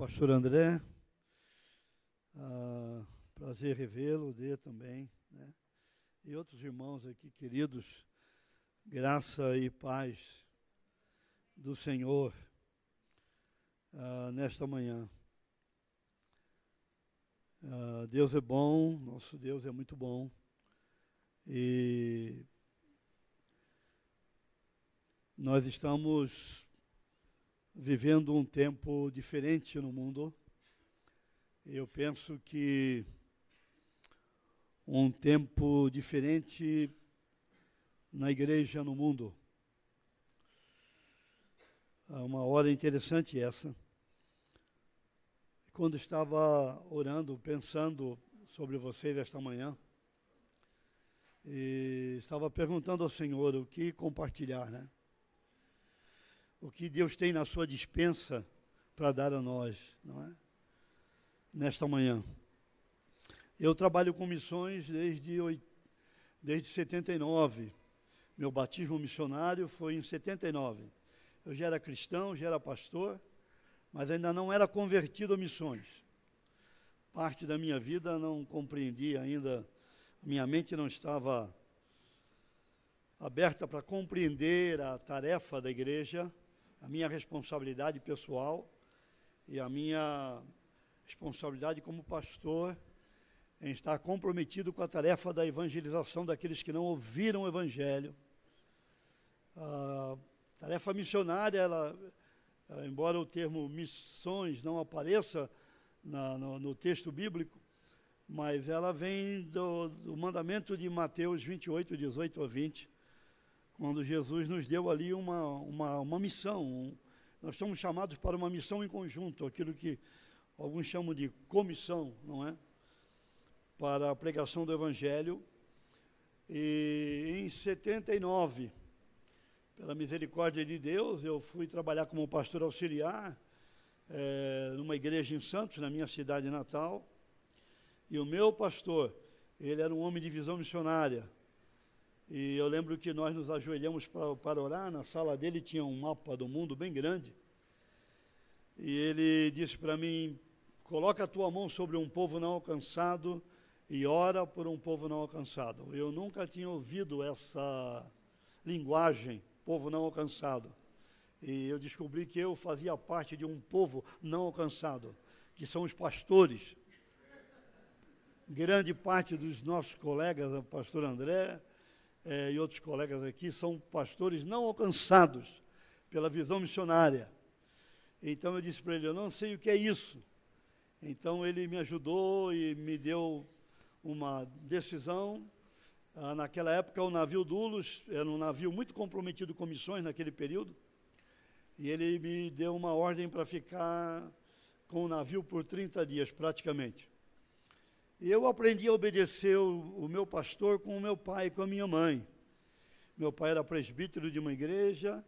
pastor André. Ah, prazer revê-lo, Dê também, né? E outros irmãos aqui queridos, graça e paz do Senhor ah, nesta manhã. Ah, Deus é bom, nosso Deus é muito bom. E nós estamos vivendo um tempo diferente no mundo. Eu penso que um tempo diferente na igreja no mundo. É uma hora interessante essa. Quando estava orando, pensando sobre vocês esta manhã, e estava perguntando ao Senhor o que compartilhar, né? O que Deus tem na sua dispensa para dar a nós, não é? Nesta manhã. Eu trabalho com missões desde, desde 79. Meu batismo missionário foi em 79. Eu já era cristão, já era pastor, mas ainda não era convertido a missões. Parte da minha vida não compreendia ainda, minha mente não estava aberta para compreender a tarefa da igreja a minha responsabilidade pessoal e a minha responsabilidade como pastor em estar comprometido com a tarefa da evangelização daqueles que não ouviram o evangelho. A tarefa missionária, ela, embora o termo missões não apareça na, no, no, texto bíblico, mas ela vem do, do mandamento de Mateus 28, 18 a 20, quando Jesus nos deu ali uma, uma, uma missão. Um, nós somos chamados para uma missão em conjunto, aquilo que alguns chamam de comissão, não é? Para a pregação do Evangelho. E em 79, pela misericórdia de Deus, eu fui trabalhar como pastor auxiliar é, numa igreja em Santos, na minha cidade natal. E o meu pastor, ele era um homem de visão missionária e eu lembro que nós nos ajoelhamos para, orar, na sala dele tinha um mapa do mundo bem grande. E ele disse para mim: coloca a tua mão sobre um povo não alcançado e ora por um povo não alcançado. Eu nunca tinha ouvido essa linguagem, povo não alcançado. E eu descobri que eu fazia parte de um povo não alcançado, que são os pastores. Grande parte dos nossos colegas, o pastor André, é, e outros colegas aqui são pastores não alcançados pela visão missionária. Então eu disse para ele: Eu não sei o que é isso. Então ele me ajudou e me deu uma decisão. Ah, naquela época, o navio Dulos era um navio muito comprometido com missões naquele período. E ele me deu uma ordem para ficar com o navio por 30 dias, praticamente. Eu aprendi a obedecer o, o meu pastor com o meu pai e com a minha mãe. Meu pai era presbítero de uma igreja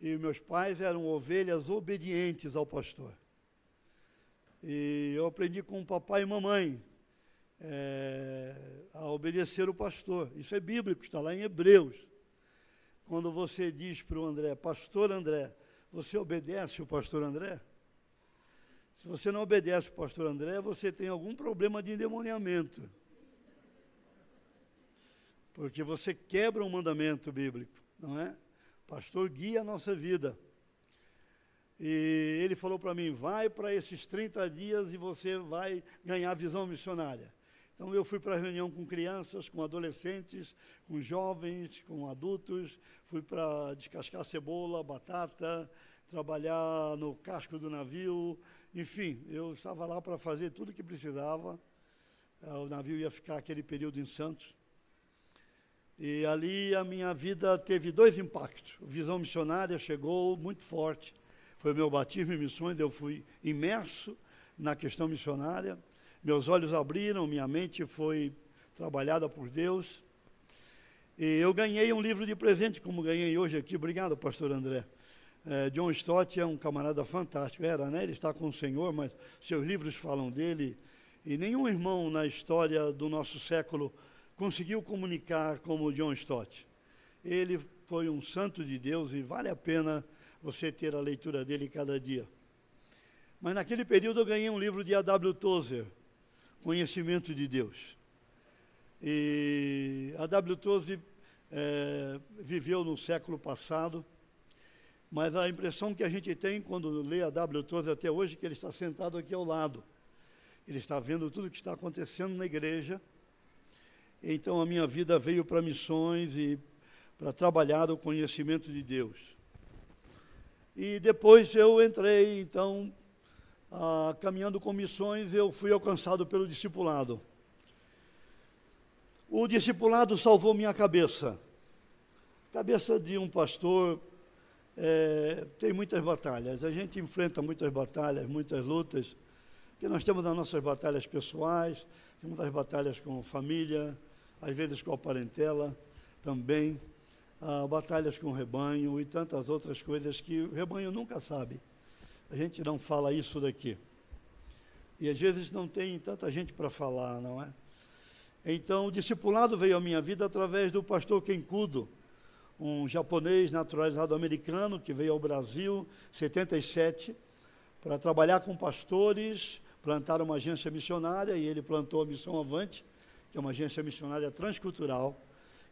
e meus pais eram ovelhas obedientes ao pastor. E eu aprendi com o papai e mamãe é, a obedecer o pastor. Isso é bíblico, está lá em Hebreus. Quando você diz para o André, pastor André, você obedece o pastor André? Se você não obedece o pastor André, você tem algum problema de endemoniamento. Porque você quebra um mandamento bíblico, não é? Pastor guia a nossa vida. E ele falou para mim: vai para esses 30 dias e você vai ganhar visão missionária. Então eu fui para a reunião com crianças, com adolescentes, com jovens, com adultos, fui para descascar cebola, batata, trabalhar no casco do navio, enfim, eu estava lá para fazer tudo o que precisava. Eh, o navio ia ficar aquele período em Santos. E ali a minha vida teve dois impactos. A visão missionária chegou muito forte. Foi o meu batismo em missões, eu fui imerso na questão missionária. Meus olhos abriram, minha mente foi trabalhada por Deus. E eu ganhei um livro de presente, como ganhei hoje aqui. Obrigado, pastor André. É, John Stott é um camarada fantástico, era, né? Ele está com o Senhor, mas seus livros falam dele. E nenhum irmão na história do nosso século conseguiu comunicar como John Stott. Ele foi um santo de Deus e vale a pena você ter a leitura dele cada dia. Mas naquele período eu ganhei um livro de A.W. Tozer, Conhecimento de Deus. E A.W. Tozer é, viveu no século passado, mas a impressão que a gente tem quando lê A.W. Tozer até hoje é que ele está sentado aqui ao lado. Ele está vendo tudo o que está acontecendo na igreja. Então a minha vida veio para missões e para trabalhar o conhecimento de Deus. E depois eu entrei, então, caminhando com missões, eu fui alcançado pelo discipulado. O discipulado salvou minha cabeça. Cabeça de um pastor é, tem muitas batalhas. A gente enfrenta muitas batalhas, muitas lutas, que nós temos as nossas batalhas pessoais, temos as batalhas com família, às vezes com a parentela também, ah, batalhas com o rebanho e tantas outras coisas que o rebanho nunca sabe. A gente não fala isso daqui. E às vezes não tem tanta gente para falar, não é? Então, o discipulado veio à minha vida através do pastor Kenkudo, um japonês naturalizado americano que veio ao Brasil em 77 para trabalhar com pastores, plantar uma agência missionária e ele plantou a Missão Avante, que é uma agência missionária transcultural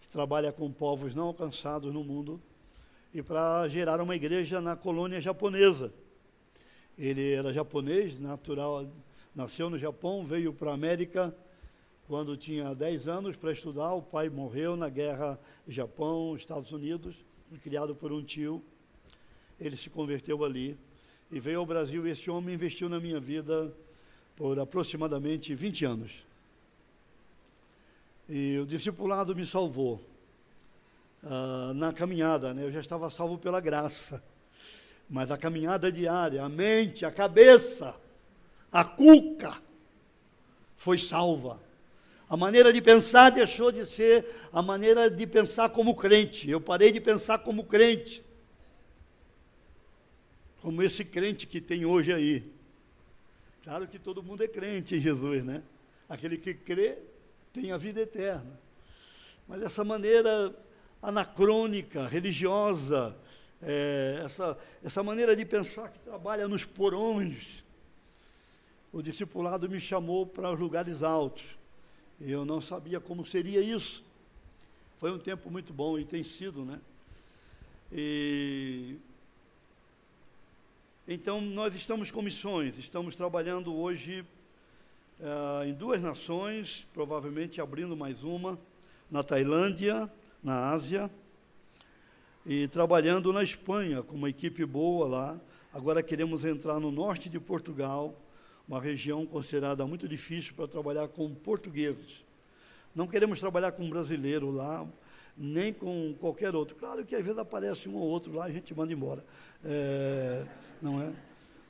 que trabalha com povos não alcançados no mundo e para gerar uma igreja na colônia japonesa. Ele era japonês, natural, nasceu no Japão, veio para a América quando tinha 10 anos para estudar. O pai morreu na guerra Japão, Estados Unidos, criado por um tio. Ele se converteu ali e veio ao Brasil. Esse homem investiu na minha vida por aproximadamente 20 anos. E o discipulado me salvou. Uh, na caminhada, né? eu já estava salvo pela graça. Mas a caminhada diária, a mente, a cabeça, a cuca foi salva. A maneira de pensar deixou de ser a maneira de pensar como crente. Eu parei de pensar como crente. Como esse crente que tem hoje aí. Claro que todo mundo é crente em Jesus, né? Aquele que crê tem a vida eterna. Mas essa maneira anacrônica, religiosa, é, essa, essa maneira de pensar que trabalha nos porões. O discipulado me chamou para os lugares altos. Eu não sabia como seria isso. Foi um tempo muito bom e tem sido, né? E então nós estamos com missões, estamos trabalhando hoje uh, em duas nações, provavelmente abrindo mais uma, na Tailândia, na Ásia, e trabalhando na Espanha com uma equipe boa lá. Agora queremos entrar no norte de Portugal, uma região considerada muito difícil para trabalhar com portugueses. Não queremos trabalhar com brasileiro lá, nem com qualquer outro. Claro que às vezes aparece um ou outro lá e a gente manda embora. É, não é?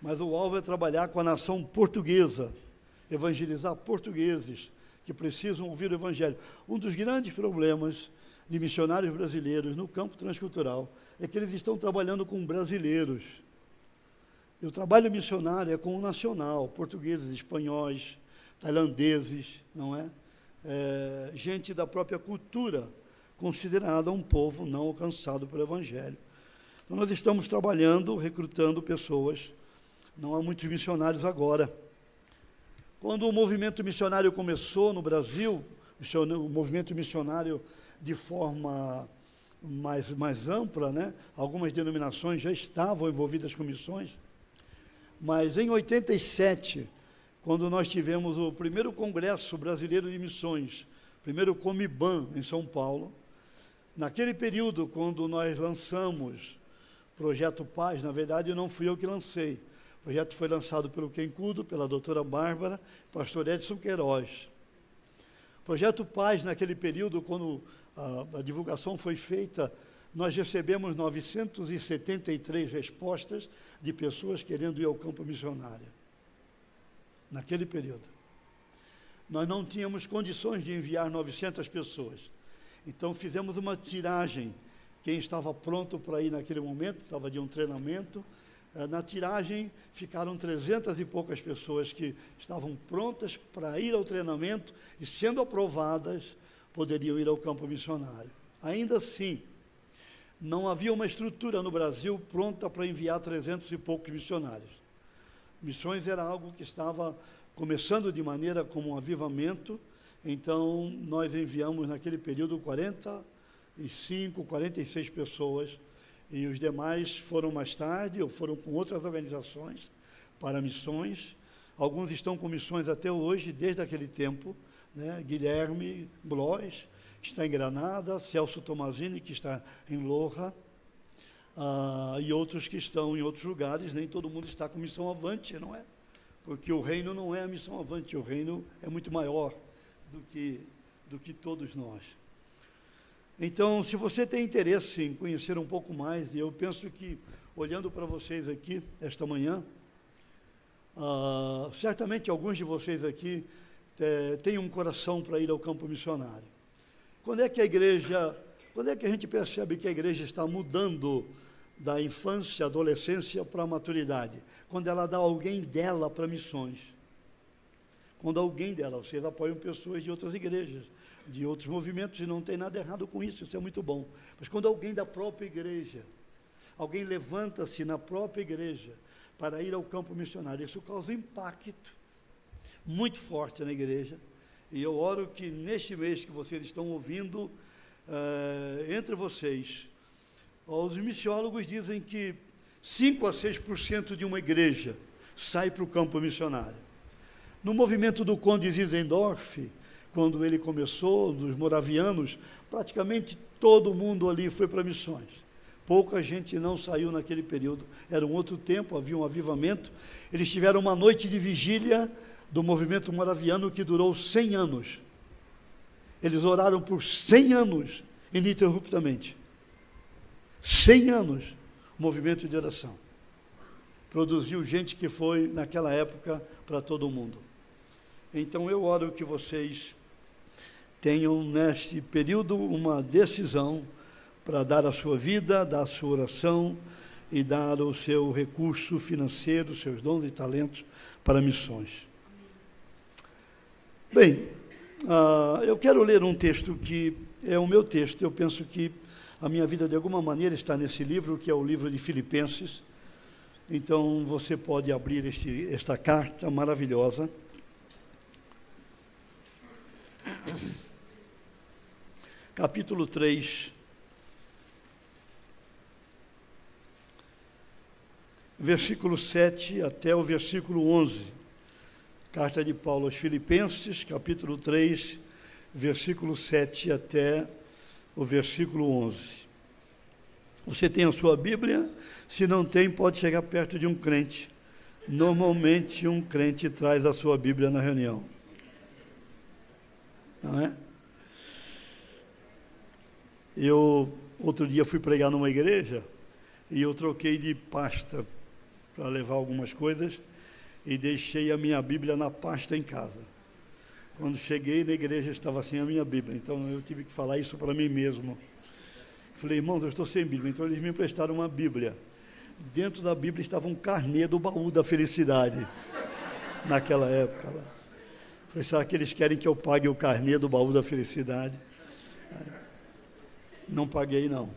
Mas o alvo é trabalhar com a nação portuguesa, evangelizar portugueses que precisam ouvir o evangelho. Um dos grandes problemas de missionários brasileiros no campo transcultural é que eles estão trabalhando com brasileiros. E o trabalho missionário é com o nacional, portugueses, espanhóis, tailandeses, não é? é gente da própria cultura, considerada um povo não alcançado pelo Evangelho. Então, nós estamos trabalhando, recrutando pessoas. Não há muitos missionários agora. Quando o movimento missionário começou no Brasil, o movimento missionário de forma mais, mais ampla, né? algumas denominações já estavam envolvidas com missões, mas em 87, quando nós tivemos o primeiro Congresso Brasileiro de Missões, primeiro Comiban em São Paulo, naquele período, quando nós lançamos Projeto Paz, na verdade não fui eu que lancei, o projeto foi lançado pelo Quencudo, pela doutora Bárbara, pastor Edson Queiroz. Projeto Paz, naquele período, quando a, a divulgação foi feita, nós recebemos 973 respostas de pessoas querendo ir ao campo missionário. Naquele período. Nós não tínhamos condições de enviar 900 pessoas. Então fizemos uma tiragem. Quem estava pronto para ir naquele momento, estava de um treinamento, eh, na tiragem ficaram trezentas e poucas pessoas que estavam prontas para ir ao treinamento e, sendo aprovadas, poderiam ir ao campo missionário. Ainda assim, não havia uma estrutura no Brasil pronta para enviar trezentos e poucos missionários. Missões era algo que estava começando de maneira como um avivamento, então nós enviamos naquele período 45, 46 pessoas, e os demais foram mais tarde ou foram com outras organizações para missões. Alguns estão com missões até hoje, desde aquele tempo. Né? Guilherme Blois, está em Granada, Celso Tomazini, que está em Loja, uh, e outros que estão em outros lugares. Nem todo mundo está com missão avante, não é? Porque o reino não é a missão avante, o reino é muito maior do que, do que todos nós. Então, se você tem interesse em conhecer um pouco mais, e eu penso que, olhando para vocês aqui esta manhã, uh, certamente alguns de vocês aqui é, têm um coração para ir ao campo missionário. Quando é que a igreja, quando é que a gente percebe que a igreja está mudando da infância, adolescência para a maturidade? Quando ela dá alguém dela para missões. Quando alguém dela, vocês apoiam pessoas de outras igrejas de outros movimentos e não tem nada errado com isso, isso é muito bom. Mas quando alguém da própria igreja, alguém levanta-se na própria igreja para ir ao campo missionário, isso causa impacto muito forte na igreja. E eu oro que neste mês que vocês estão ouvindo, uh, entre vocês, os missiólogos dizem que 5 a 6% de uma igreja sai para o campo missionário. No movimento do Conde Zizendorf, quando ele começou, dos moravianos, praticamente todo mundo ali foi para missões. Pouca gente não saiu naquele período. Era um outro tempo, havia um avivamento. Eles tiveram uma noite de vigília do movimento moraviano que durou 100 anos. Eles oraram por 100 anos, ininterruptamente. 100 anos, movimento de oração. Produziu gente que foi, naquela época, para todo mundo. Então eu oro que vocês tenham neste período uma decisão para dar a sua vida, dar a sua oração e dar o seu recurso financeiro, seus dons e talentos para missões. Bem, uh, eu quero ler um texto que é o meu texto. Eu penso que a minha vida, de alguma maneira, está nesse livro, que é o livro de Filipenses. Então, você pode abrir este, esta carta maravilhosa capítulo 3, versículo 7 até o versículo 11. Carta de Paulo aos Filipenses, capítulo 3, versículo 7 até o versículo 11. Você tem a sua Bíblia? Se não tem, pode chegar perto de um crente. Normalmente, um crente traz a sua Bíblia na reunião. Não é? Eu, outro dia, fui pregar numa igreja e eu troquei de pasta para levar algumas coisas e deixei a minha Bíblia na pasta em casa. Quando cheguei na igreja estava sem a minha Bíblia, então eu tive que falar isso para mim mesmo. Falei, irmãos, eu estou sem Bíblia, então eles me emprestaram uma Bíblia. Dentro da Bíblia estava um carnê do baú da felicidade, naquela época. Falei, será que eles querem que eu pague o carnê do baú da felicidade? Não paguei, não.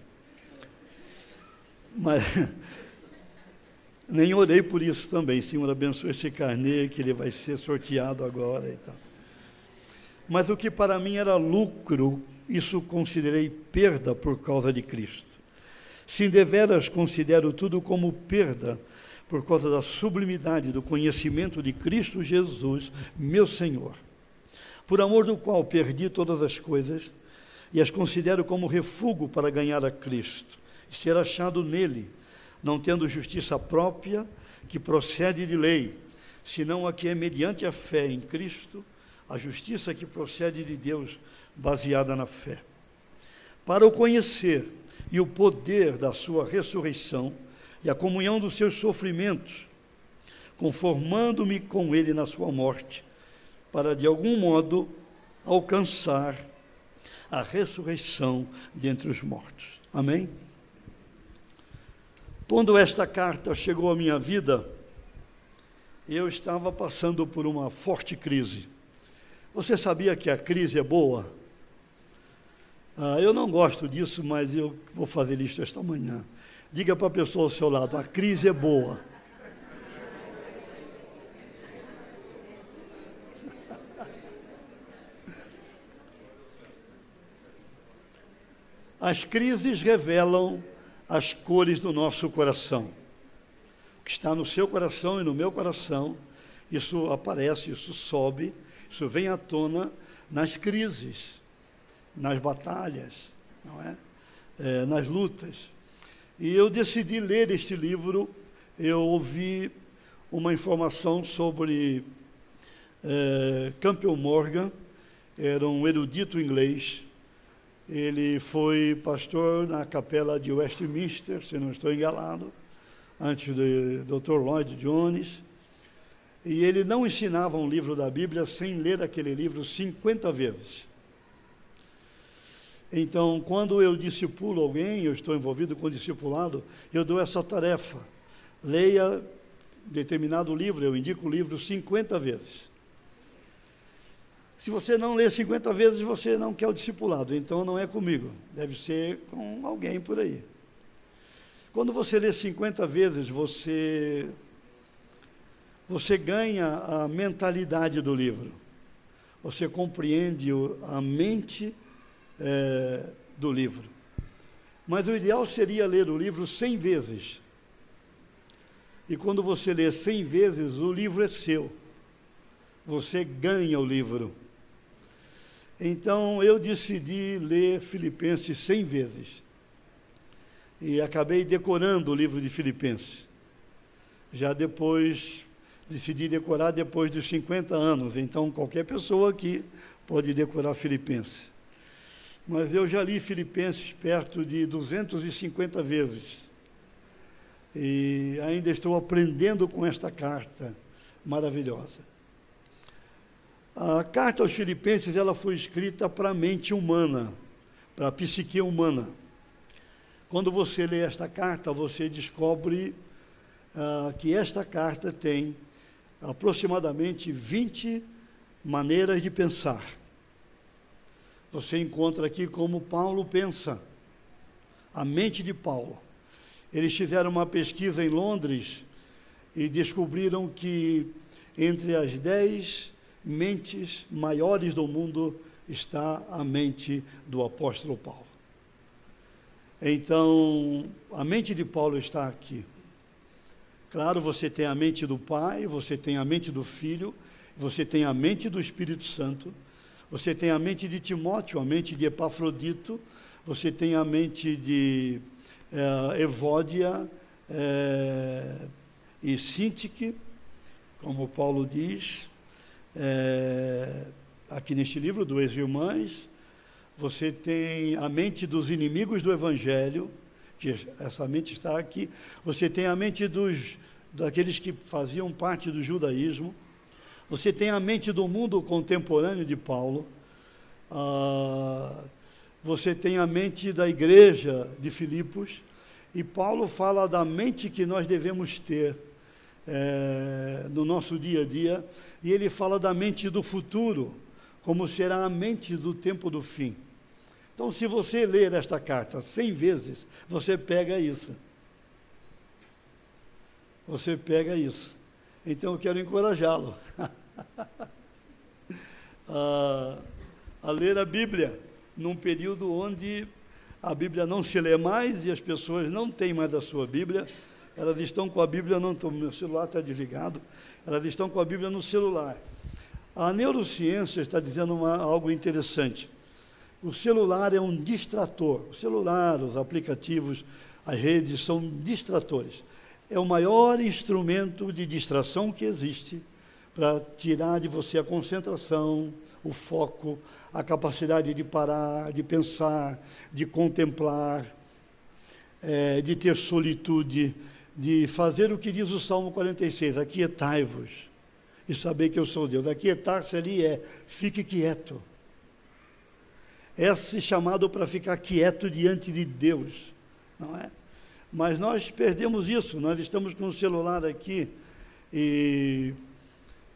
Mas nem orei por isso também. Senhor, abençoe esse carnê que ele vai ser sorteado agora e tal. Mas o que para mim era lucro, isso considerei perda por causa de Cristo. Se deveras considero tudo como perda por causa da sublimidade do conhecimento de Cristo Jesus, meu Senhor, por amor do qual perdi todas as coisas e as considero como refúgio para ganhar a Cristo e ser achado nele, não tendo justiça própria que procede de lei, senão a que é mediante a fé em Cristo, a justiça que procede de Deus, baseada na fé. Para o conhecer e o poder da sua ressurreição e a comunhão dos seus sofrimentos, conformando-me com ele na sua morte, para de algum modo alcançar a ressurreição dentre os mortos. Amém? Quando esta carta chegou à minha vida, eu estava passando por uma forte crise. Você sabia que a crise é boa? Ah, eu não gosto disso, mas eu vou fazer isso esta manhã. Diga para a pessoa ao seu lado: a crise é boa. As crises revelam as cores do nosso coração. O que está no seu coração e no meu coração, isso aparece, isso sobe, isso vem à tona nas crises, nas batalhas, não é? é nas lutas. E eu decidi ler este livro, eu ouvi uma informação sobre é, Campbell Morgan, era um erudito inglês, ele foi pastor na capela de Westminster, se não estou enganado, antes do Dr. Lloyd Jones. E ele não ensinava um livro da Bíblia sem ler aquele livro 50 vezes. Então, quando eu discipulo alguém, eu estou envolvido com discipulado, eu dou essa tarefa. Leia determinado livro, eu indico o livro 50 vezes. Se você não lê 50 vezes, você não quer o discipulado, então não é comigo, deve ser com alguém por aí. Quando você lê 50 vezes, você você ganha a mentalidade do livro. Você compreende a mente é, do livro. Mas o ideal seria ler o livro 100 vezes. E quando você lê 100 vezes, o livro é seu. Você ganha o livro. Então eu decidi ler Filipenses cem vezes. E acabei decorando o livro de Filipenses. Já depois, decidi decorar depois dos 50 anos. Então qualquer pessoa aqui pode decorar Filipenses. Mas eu já li Filipenses perto de 250 vezes. E ainda estou aprendendo com esta carta maravilhosa. A carta aos Filipenses ela foi escrita para a mente humana, para a psique humana. Quando você lê esta carta, você descobre ah, que esta carta tem aproximadamente 20 maneiras de pensar. Você encontra aqui como Paulo pensa, a mente de Paulo. Eles fizeram uma pesquisa em Londres e descobriram que entre as dez mentes maiores do mundo está a mente do apóstolo Paulo. Então, a mente de Paulo está aqui. Claro, você tem a mente do Pai, você tem a mente do Filho, você tem a mente do Espírito Santo, você tem a mente de Timóteo, a mente de Epafrodito, você tem a mente de é, Evódia é, e Sintique, como Paulo diz, é, aqui neste livro, do Ex-Irmãs, você tem a mente dos inimigos do Evangelho, que essa mente está aqui. Você tem a mente dos, daqueles que faziam parte do judaísmo. Você tem a mente do mundo contemporâneo de Paulo. Ah, você tem a mente da igreja de Filipos. E Paulo fala da mente que nós devemos ter é, no nosso dia a dia, e ele fala da mente do futuro, como será a mente do tempo do fim. Então, se você ler esta carta cem vezes, você pega isso. Você pega isso. Então, eu quero encorajá-lo a, a ler a Bíblia num período onde a Bíblia não se lê mais e as pessoas não têm mais a sua Bíblia elas estão com a Bíblia, não estou, meu celular está desligado, elas estão com a Bíblia no celular. A neurociência está dizendo uma, algo interessante. O celular é um distrator. O celular, os aplicativos, as redes são distratores. É o maior instrumento de distração que existe para tirar de você a concentração, o foco, a capacidade de parar, de pensar, de contemplar, é, de ter solitude, de fazer o que diz o Salmo 46, aquietai-vos e saber que eu sou Deus. Aquietar-se ali é, fique quieto. Esse chamado para ficar quieto diante de Deus, não é? Mas nós perdemos isso, nós estamos com o celular aqui e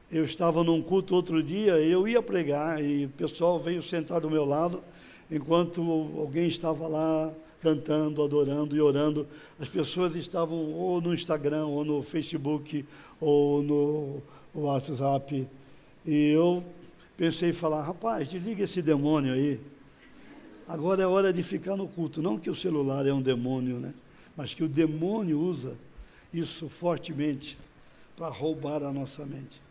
eu estava num culto outro dia, eu ia pregar e o pessoal veio sentar do meu lado, enquanto alguém estava lá cantando, adorando e orando. As pessoas estavam ou no Instagram, ou no Facebook, ou no WhatsApp. E eu pensei em falar, rapaz, desliga esse demônio aí. Agora é hora de ficar no culto. Não que o celular é um demônio, né? Mas que o demônio usa isso fortemente para roubar a nossa mente.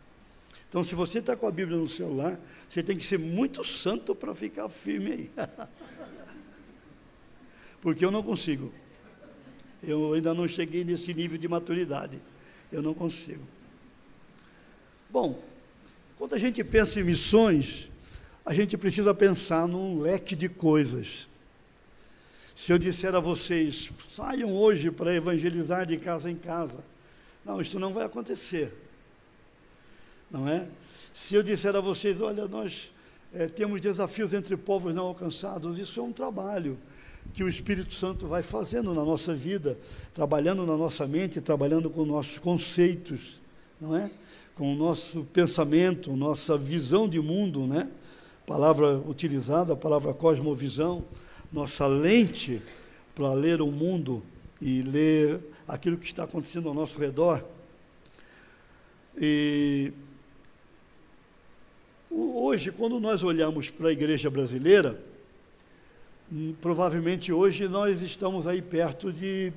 Então, se você está com a Bíblia no celular, você tem que ser muito santo para ficar firme aí. Porque eu não consigo. Eu ainda não cheguei nesse nível de maturidade. Eu não consigo. Bom, quando a gente pensa em missões, a gente precisa pensar num leque de coisas. Se eu disser a vocês, saiam hoje para evangelizar de casa em casa, não, isso não vai acontecer. Não é? Se eu disser a vocês, olha, nós é, temos desafios entre povos não alcançados, isso é um trabalho que o Espírito Santo vai fazendo na nossa vida, trabalhando na nossa mente, trabalhando com nossos conceitos, não é? Com o nosso pensamento, nossa visão de mundo, né? Palavra utilizada, a palavra cosmovisão, nossa lente para ler o mundo e ler aquilo que está acontecendo ao nosso redor. E hoje, quando nós olhamos para a igreja brasileira, provavelmente hoje nós estamos aí perto de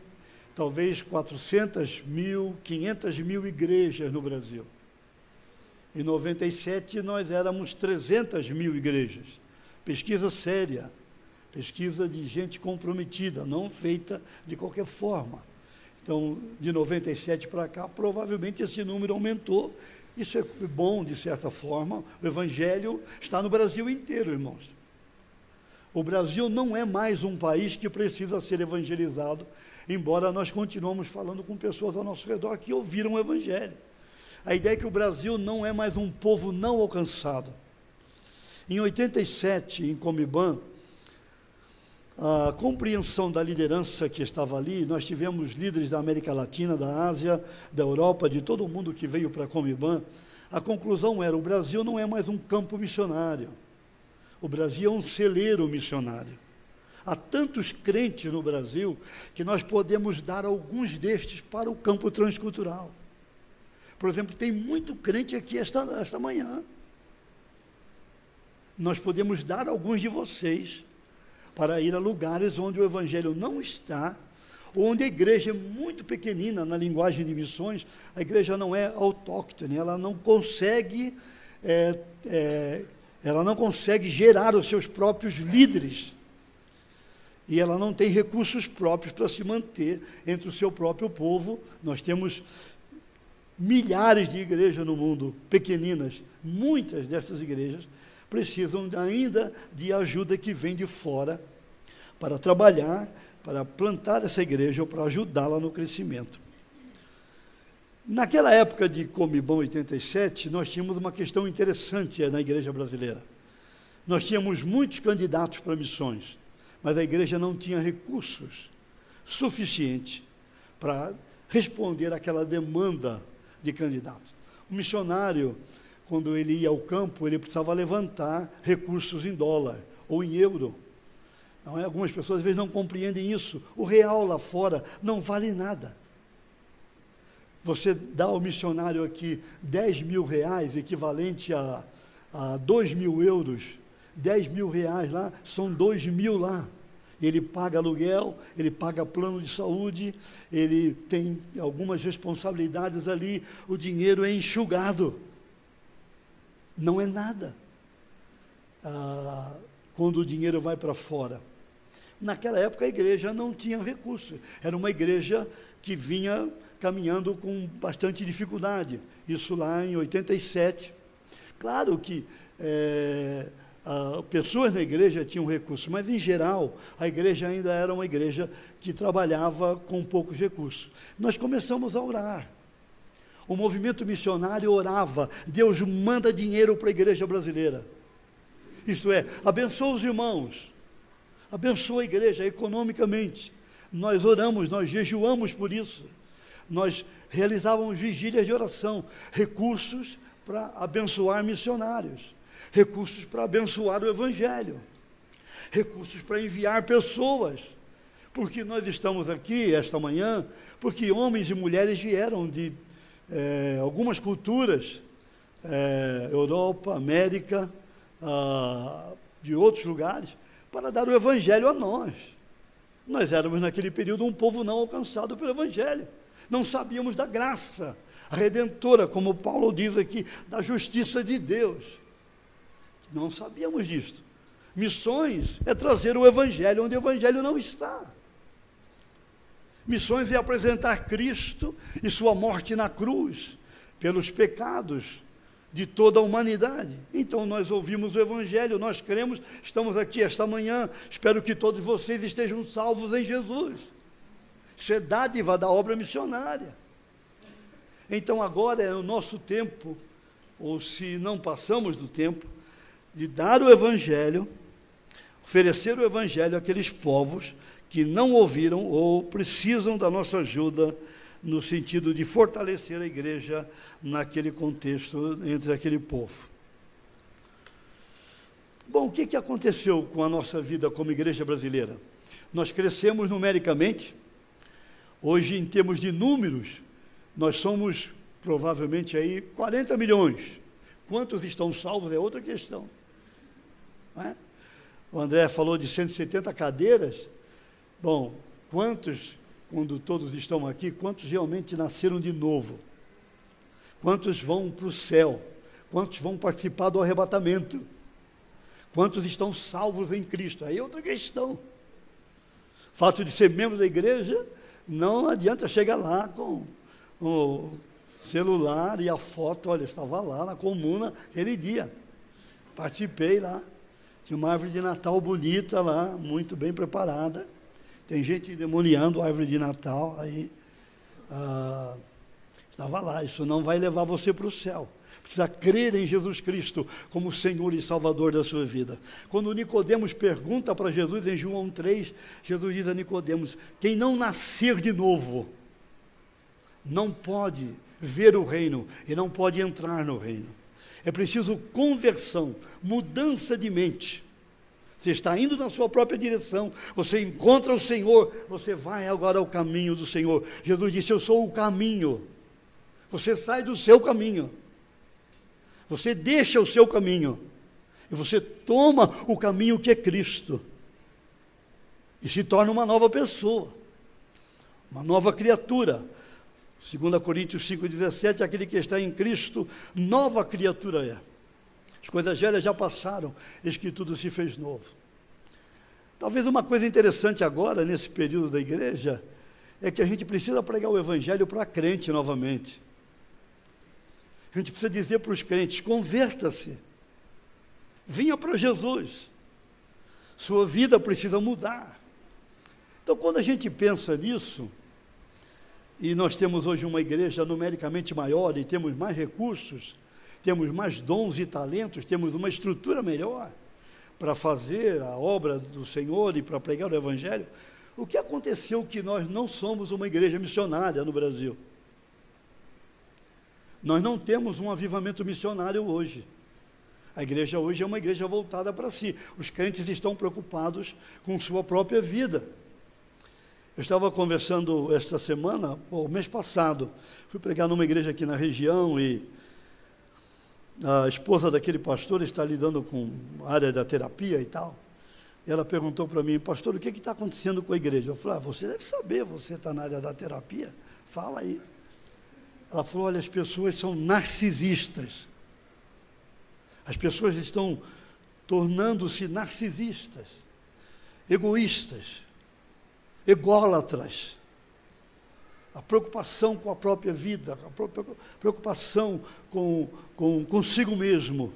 talvez 400 mil, 500 mil igrejas no Brasil. Em 97 nós éramos 300 mil igrejas. Pesquisa séria, pesquisa de gente comprometida, não feita de qualquer forma. Então, de 97 para cá, provavelmente esse número aumentou. Isso é bom, de certa forma. O Evangelho está no Brasil inteiro, irmãos. O Brasil não é mais um país que precisa ser evangelizado, embora nós continuamos falando com pessoas ao nosso redor que ouviram o Evangelho. A ideia é que o Brasil não é mais um povo não alcançado. Em 87, em Comibã, a compreensão da liderança que estava ali, nós tivemos líderes da América Latina, da Ásia, da Europa, de todo mundo que veio para Comiban. A conclusão era: o Brasil não é mais um campo missionário. O Brasil é um celeiro missionário. Há tantos crentes no Brasil que nós podemos dar alguns destes para o campo transcultural. Por exemplo, tem muito crente aqui esta, esta manhã. Nós podemos dar alguns de vocês para ir a lugares onde o evangelho não está, onde a igreja é muito pequenina na linguagem de missões, a igreja não é autóctone, ela não consegue, é, é, ela não consegue gerar os seus próprios líderes. E ela não tem recursos próprios para se manter entre o seu próprio povo. Nós temos milhares de igrejas no mundo, pequeninas, muitas dessas igrejas precisam ainda de ajuda que vem de fora para trabalhar, para plantar essa igreja ou para ajudá-la no crescimento. Naquela época de Comibão 87, nós tínhamos uma questão interessante na igreja brasileira. Nós tínhamos muitos candidatos para missões, mas a igreja não tinha recursos suficientes para responder àquela demanda de candidatos. O missionário quando ele ia ao campo, ele precisava levantar recursos em dólar ou em euro. É? Algumas pessoas às vezes não compreendem isso. O real lá fora não vale nada. Você dá ao missionário aqui 10 mil reais, equivalente a, a 2 mil euros, 10 mil reais lá, são 2 mil lá. Ele paga aluguel, ele paga plano de saúde, ele tem algumas responsabilidades ali, o dinheiro é enxugado não é nada ah, quando o dinheiro vai para fora. Naquela época a igreja não tinha recursos, era uma igreja que vinha caminhando com bastante dificuldade. Isso lá em 87. Claro que é, pessoas na igreja tinham recursos, mas em geral a igreja ainda era uma igreja que trabalhava com poucos recursos. Nós começamos a orar. O movimento missionário orava: Deus manda dinheiro para a igreja brasileira. Isto é, abençoa os irmãos, abençoa a igreja economicamente. Nós oramos, nós jejuamos por isso. Nós realizávamos vigílias de oração, recursos para abençoar missionários, recursos para abençoar o evangelho, recursos para enviar pessoas. Porque nós estamos aqui esta manhã, porque homens e mulheres vieram de é, algumas culturas, é, Europa, América, ah, de outros lugares, para dar o Evangelho a nós. Nós éramos naquele período um povo não alcançado pelo Evangelho. Não sabíamos da graça redentora, como Paulo diz aqui, da justiça de Deus. Não sabíamos disso. Missões é trazer o Evangelho onde o Evangelho não está. Missões é apresentar Cristo e sua morte na cruz pelos pecados de toda a humanidade. Então nós ouvimos o Evangelho, nós cremos, estamos aqui esta manhã. Espero que todos vocês estejam salvos em Jesus. Isso é dádiva da obra missionária. Então agora é o nosso tempo, ou se não passamos do tempo, de dar o Evangelho, oferecer o Evangelho àqueles povos que não ouviram ou precisam da nossa ajuda no sentido de fortalecer a igreja naquele contexto entre aquele povo. Bom, o que, que aconteceu com a nossa vida como igreja brasileira? Nós crescemos numericamente, hoje, em termos de números, nós somos provavelmente aí 40 milhões. Quantos estão salvos é outra questão. É? O André falou de 170 cadeiras. Bom, quantos, quando todos estão aqui, quantos realmente nasceram de novo? Quantos vão para o céu? Quantos vão participar do arrebatamento? Quantos estão salvos em Cristo? Aí é outra questão. Fato de ser membro da igreja não adianta chegar lá com o celular e a foto, olha, estava lá na comuna aquele dia. Participei lá. Tinha uma árvore de Natal bonita lá, muito bem preparada. Tem gente demoniando a árvore de Natal, aí ah, estava lá. Isso não vai levar você para o céu. Precisa crer em Jesus Cristo como Senhor e Salvador da sua vida. Quando Nicodemos pergunta para Jesus em João 3, Jesus diz a Nicodemos: quem não nascer de novo não pode ver o reino e não pode entrar no reino. É preciso conversão, mudança de mente. Você está indo na sua própria direção, você encontra o Senhor, você vai agora ao caminho do Senhor. Jesus disse: Eu sou o caminho. Você sai do seu caminho, você deixa o seu caminho, e você toma o caminho que é Cristo, e se torna uma nova pessoa, uma nova criatura, 2 Coríntios 5,17, aquele que está em Cristo, nova criatura é. As coisas velhas já passaram, eis que tudo se fez novo. Talvez uma coisa interessante agora, nesse período da igreja, é que a gente precisa pregar o evangelho para crente novamente. A gente precisa dizer para os crentes: converta-se, vinha para Jesus, sua vida precisa mudar. Então, quando a gente pensa nisso, e nós temos hoje uma igreja numericamente maior e temos mais recursos, temos mais dons e talentos, temos uma estrutura melhor para fazer a obra do Senhor e para pregar o Evangelho. O que aconteceu que nós não somos uma igreja missionária no Brasil? Nós não temos um avivamento missionário hoje. A igreja hoje é uma igreja voltada para si. Os crentes estão preocupados com sua própria vida. Eu estava conversando esta semana, o mês passado, fui pregar numa igreja aqui na região e a esposa daquele pastor está lidando com a área da terapia e tal. E ela perguntou para mim, pastor, o que está acontecendo com a igreja? Eu falei, ah, você deve saber, você está na área da terapia, fala aí. Ela falou, olha, as pessoas são narcisistas. As pessoas estão tornando-se narcisistas, egoístas ególatras. A preocupação com a própria vida, a preocupação com, com consigo mesmo.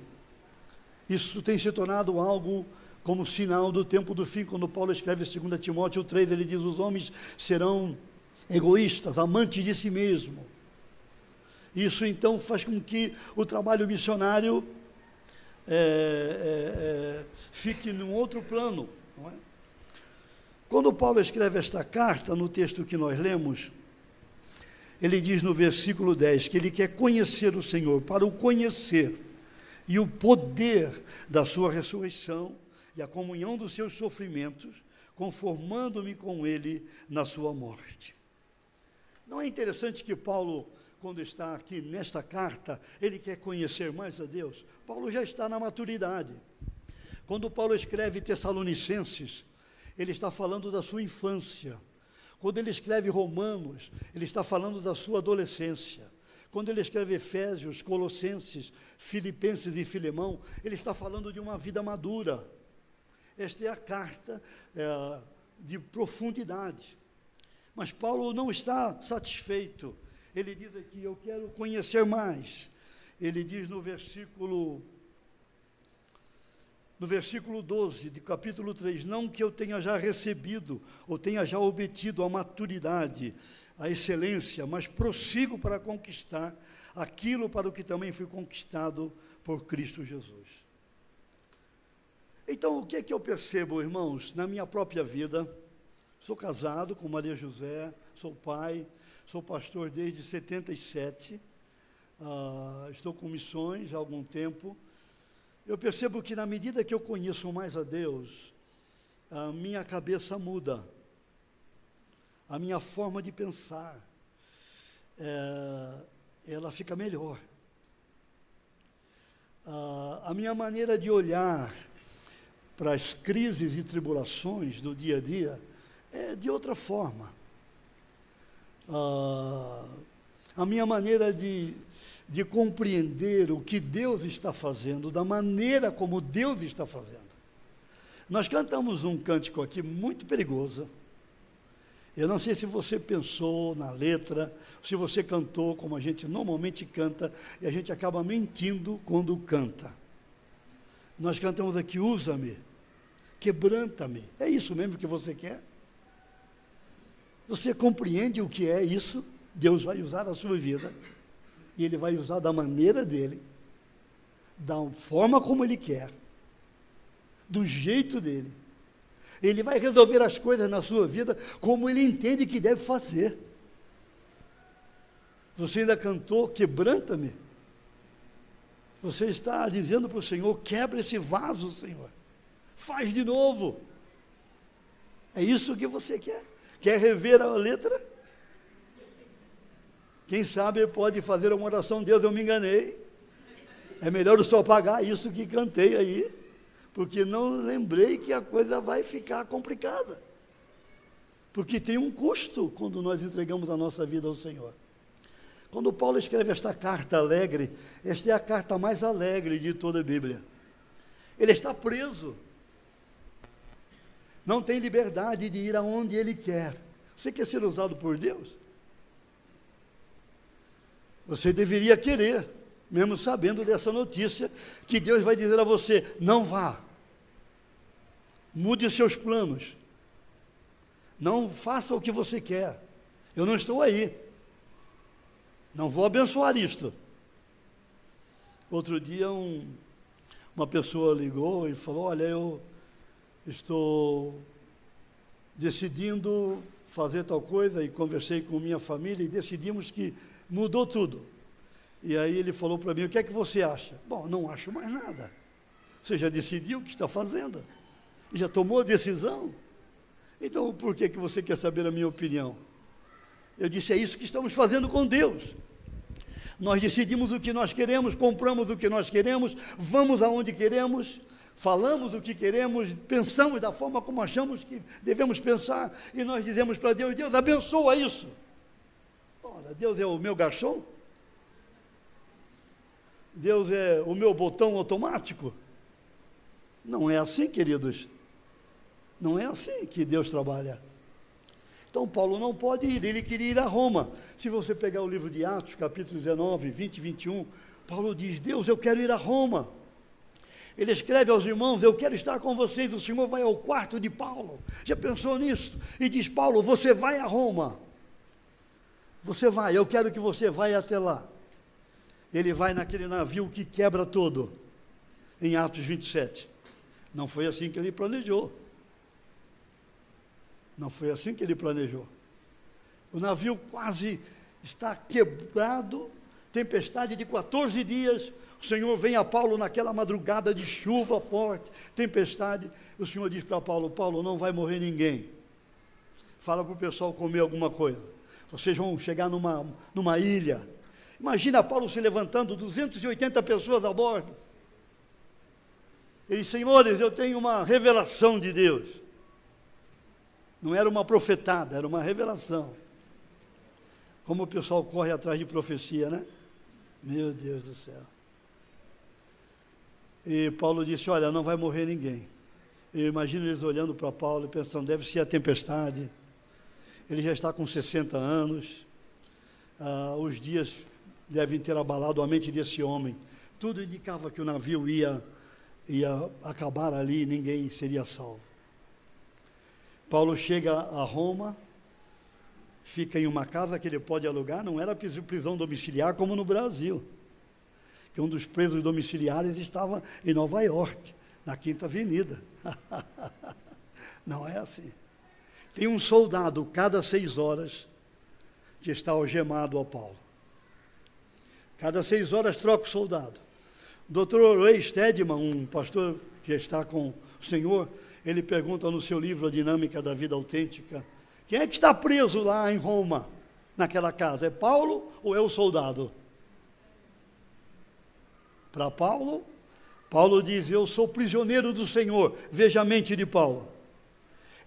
Isso tem se tornado algo como sinal do tempo do fim, quando Paulo escreve 2 Timóteo 3, ele diz: os homens serão egoístas, amantes de si mesmo. Isso então faz com que o trabalho missionário é, é, é, fique num outro plano. É? Quando Paulo escreve esta carta, no texto que nós lemos, ele diz no versículo 10 que ele quer conhecer o Senhor, para o conhecer e o poder da sua ressurreição e a comunhão dos seus sofrimentos, conformando-me com ele na sua morte. Não é interessante que Paulo, quando está aqui nesta carta, ele quer conhecer mais a Deus? Paulo já está na maturidade. Quando Paulo escreve Tessalonicenses, ele está falando da sua infância. Quando ele escreve Romanos, ele está falando da sua adolescência. Quando ele escreve Efésios, Colossenses, Filipenses e Filemão, ele está falando de uma vida madura. Esta é a carta é, de profundidade. Mas Paulo não está satisfeito. Ele diz aqui: Eu quero conhecer mais. Ele diz no versículo no versículo 12 de capítulo 3, não que eu tenha já recebido ou tenha já obtido a maturidade, a excelência, mas prossigo para conquistar aquilo para o que também fui conquistado por Cristo Jesus. Então, o que é que eu percebo, irmãos, na minha própria vida? Sou casado com Maria José, sou pai, sou pastor desde 77, uh, ah, estou com missões há algum tempo. Eu percebo que na medida que eu conheço mais a Deus, a minha cabeça muda a minha forma de pensar, é, ela fica melhor. a minha maneira de olhar para as crises e tribulações do dia a dia é de outra forma. a minha maneira de, de compreender o que Deus está fazendo, da maneira como Deus está fazendo. Nós cantamos um cântico aqui muito perigoso eu não sei se você pensou na letra, se você cantou como a gente normalmente canta, e a gente acaba mentindo quando canta. Nós cantamos aqui: usa-me, quebranta-me. É isso mesmo que você quer? Você compreende o que é isso? Deus vai usar a sua vida, e Ele vai usar da maneira dele, da forma como Ele quer, do jeito dele. Ele vai resolver as coisas na sua vida como ele entende que deve fazer. Você ainda cantou, quebranta-me. Você está dizendo para o Senhor: quebra esse vaso, Senhor. Faz de novo. É isso que você quer? Quer rever a letra? Quem sabe pode fazer uma oração, Deus, eu me enganei. É melhor o senhor pagar isso que cantei aí porque não lembrei que a coisa vai ficar complicada. Porque tem um custo quando nós entregamos a nossa vida ao Senhor. Quando Paulo escreve esta carta alegre, esta é a carta mais alegre de toda a Bíblia. Ele está preso. Não tem liberdade de ir aonde ele quer. Você quer ser usado por Deus? Você deveria querer mesmo sabendo dessa notícia, que Deus vai dizer a você: não vá, mude os seus planos, não faça o que você quer, eu não estou aí, não vou abençoar isto. Outro dia, um, uma pessoa ligou e falou: Olha, eu estou decidindo fazer tal coisa, e conversei com minha família e decidimos que mudou tudo. E aí ele falou para mim: O que é que você acha? Bom, não acho mais nada. Você já decidiu o que está fazendo? Já tomou a decisão? Então, por que, que você quer saber a minha opinião? Eu disse: É isso que estamos fazendo com Deus. Nós decidimos o que nós queremos, compramos o que nós queremos, vamos aonde queremos, falamos o que queremos, pensamos da forma como achamos que devemos pensar, e nós dizemos para Deus: Deus abençoa isso. Deus é o meu garçom? Deus é o meu botão automático? Não é assim, queridos. Não é assim que Deus trabalha. Então Paulo não pode ir, ele queria ir a Roma. Se você pegar o livro de Atos, capítulo 19, 20 e 21, Paulo diz: Deus, eu quero ir a Roma. Ele escreve aos irmãos: Eu quero estar com vocês. O Senhor vai ao quarto de Paulo. Já pensou nisso? E diz: Paulo, você vai a Roma. Você vai, eu quero que você vá até lá ele vai naquele navio que quebra todo, em Atos 27. Não foi assim que ele planejou. Não foi assim que ele planejou. O navio quase está quebrado, tempestade de 14 dias. O Senhor vem a Paulo naquela madrugada de chuva forte, tempestade. O Senhor diz para Paulo: Paulo, não vai morrer ninguém. Fala para o pessoal comer alguma coisa. Vocês vão chegar numa, numa ilha Imagina Paulo se levantando, 280 pessoas a bordo. Ele senhores, eu tenho uma revelação de Deus. Não era uma profetada, era uma revelação. Como o pessoal corre atrás de profecia, né? Meu Deus do céu. E Paulo disse: Olha, não vai morrer ninguém. Eu imagino eles olhando para Paulo e pensando: deve ser a tempestade. Ele já está com 60 anos. Ah, os dias devem ter abalado a mente desse homem. Tudo indicava que o navio ia, ia acabar ali e ninguém seria salvo. Paulo chega a Roma, fica em uma casa que ele pode alugar, não era prisão domiciliar como no Brasil. Que um dos presos domiciliares estava em Nova York, na Quinta Avenida. não é assim. Tem um soldado cada seis horas que está algemado ao Paulo. Cada seis horas troca o soldado. Dr. Ray Stedman, um pastor que está com o Senhor, ele pergunta no seu livro A Dinâmica da Vida Autêntica: quem é que está preso lá em Roma, naquela casa? É Paulo ou é o soldado? Para Paulo, Paulo diz: Eu sou prisioneiro do Senhor. Veja a mente de Paulo.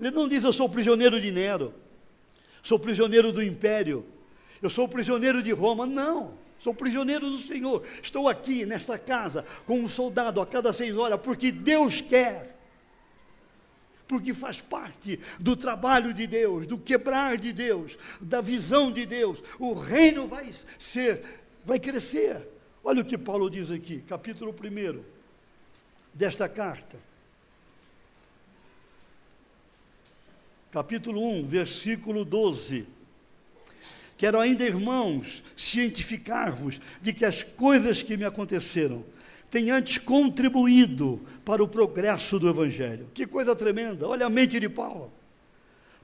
Ele não diz: Eu sou prisioneiro de Nero, sou prisioneiro do império, eu sou prisioneiro de Roma. Não. Sou prisioneiro do Senhor. Estou aqui nesta casa com um soldado a cada seis horas, porque Deus quer. Porque faz parte do trabalho de Deus, do quebrar de Deus, da visão de Deus. O reino vai ser, vai crescer. Olha o que Paulo diz aqui, capítulo 1 desta carta. Capítulo 1, versículo 12. Quero ainda, irmãos, cientificar-vos de que as coisas que me aconteceram têm antes contribuído para o progresso do Evangelho. Que coisa tremenda! Olha a mente de Paulo.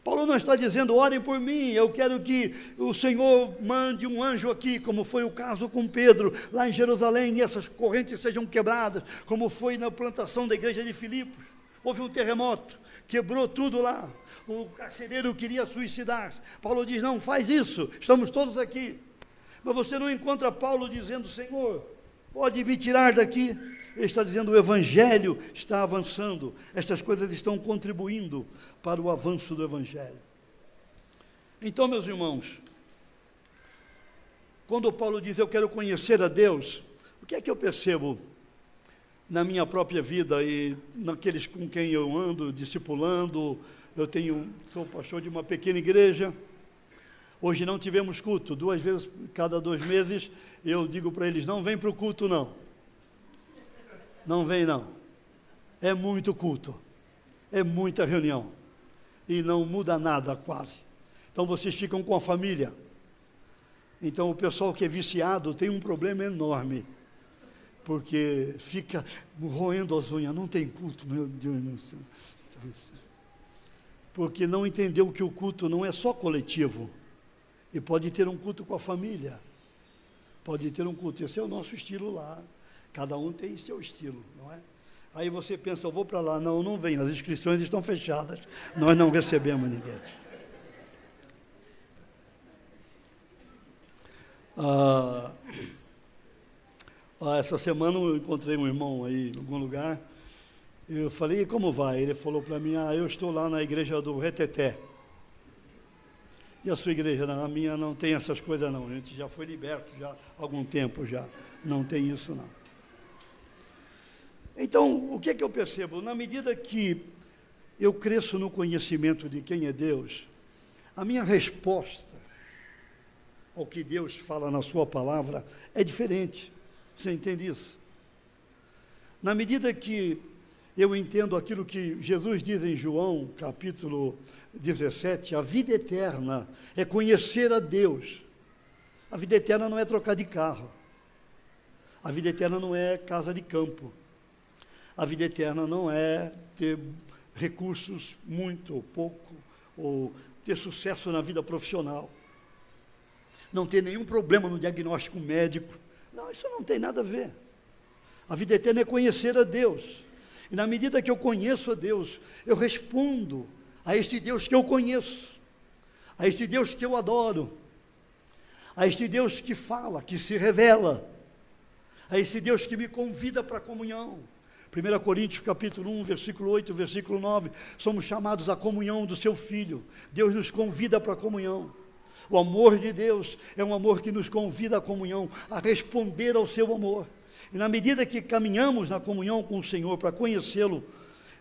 Paulo não está dizendo, orem por mim, eu quero que o Senhor mande um anjo aqui, como foi o caso com Pedro, lá em Jerusalém, e essas correntes sejam quebradas, como foi na plantação da igreja de Filipos. Houve um terremoto, quebrou tudo lá o carcereiro queria suicidar-se. Paulo diz: Não, faz isso, estamos todos aqui. Mas você não encontra Paulo dizendo: Senhor, pode me tirar daqui. Ele está dizendo: o Evangelho está avançando, estas coisas estão contribuindo para o avanço do Evangelho. Então, meus irmãos, quando Paulo diz eu quero conhecer a Deus, o que é que eu percebo na minha própria vida e naqueles com quem eu ando, discipulando, eu tenho, sou pastor de uma pequena igreja. Hoje não tivemos culto, duas vezes, cada dois meses, eu digo para eles: não vem para o culto, não. Não vem, não. É muito culto, é muita reunião. E não muda nada quase. Então vocês ficam com a família. Então o pessoal que é viciado tem um problema enorme. Porque fica roendo as unhas, não tem culto, meu Deus do céu porque não entendeu que o culto não é só coletivo. E pode ter um culto com a família. Pode ter um culto. Esse é o nosso estilo lá. Cada um tem seu estilo, não é? Aí você pensa, eu vou para lá. Não, não vem. As inscrições estão fechadas. Nós não recebemos ninguém. Ah, essa semana eu encontrei um irmão aí em algum lugar eu falei, como vai? Ele falou para mim, ah, eu estou lá na igreja do Reteté. E a sua igreja? Não, a minha não tem essas coisas não. A gente já foi liberto já há algum tempo já. Não tem isso não. Então, o que é que eu percebo? Na medida que eu cresço no conhecimento de quem é Deus, a minha resposta ao que Deus fala na sua palavra é diferente. Você entende isso? Na medida que eu entendo aquilo que Jesus diz em João, capítulo 17: a vida eterna é conhecer a Deus. A vida eterna não é trocar de carro. A vida eterna não é casa de campo. A vida eterna não é ter recursos muito ou pouco, ou ter sucesso na vida profissional. Não ter nenhum problema no diagnóstico médico. Não, isso não tem nada a ver. A vida eterna é conhecer a Deus. E na medida que eu conheço a Deus, eu respondo a este Deus que eu conheço, a este Deus que eu adoro, a este Deus que fala, que se revela, a este Deus que me convida para a comunhão, 1 Coríntios capítulo 1, versículo 8, versículo 9, somos chamados à comunhão do seu Filho. Deus nos convida para a comunhão. O amor de Deus é um amor que nos convida à comunhão, a responder ao seu amor. E na medida que caminhamos na comunhão com o Senhor para conhecê-lo,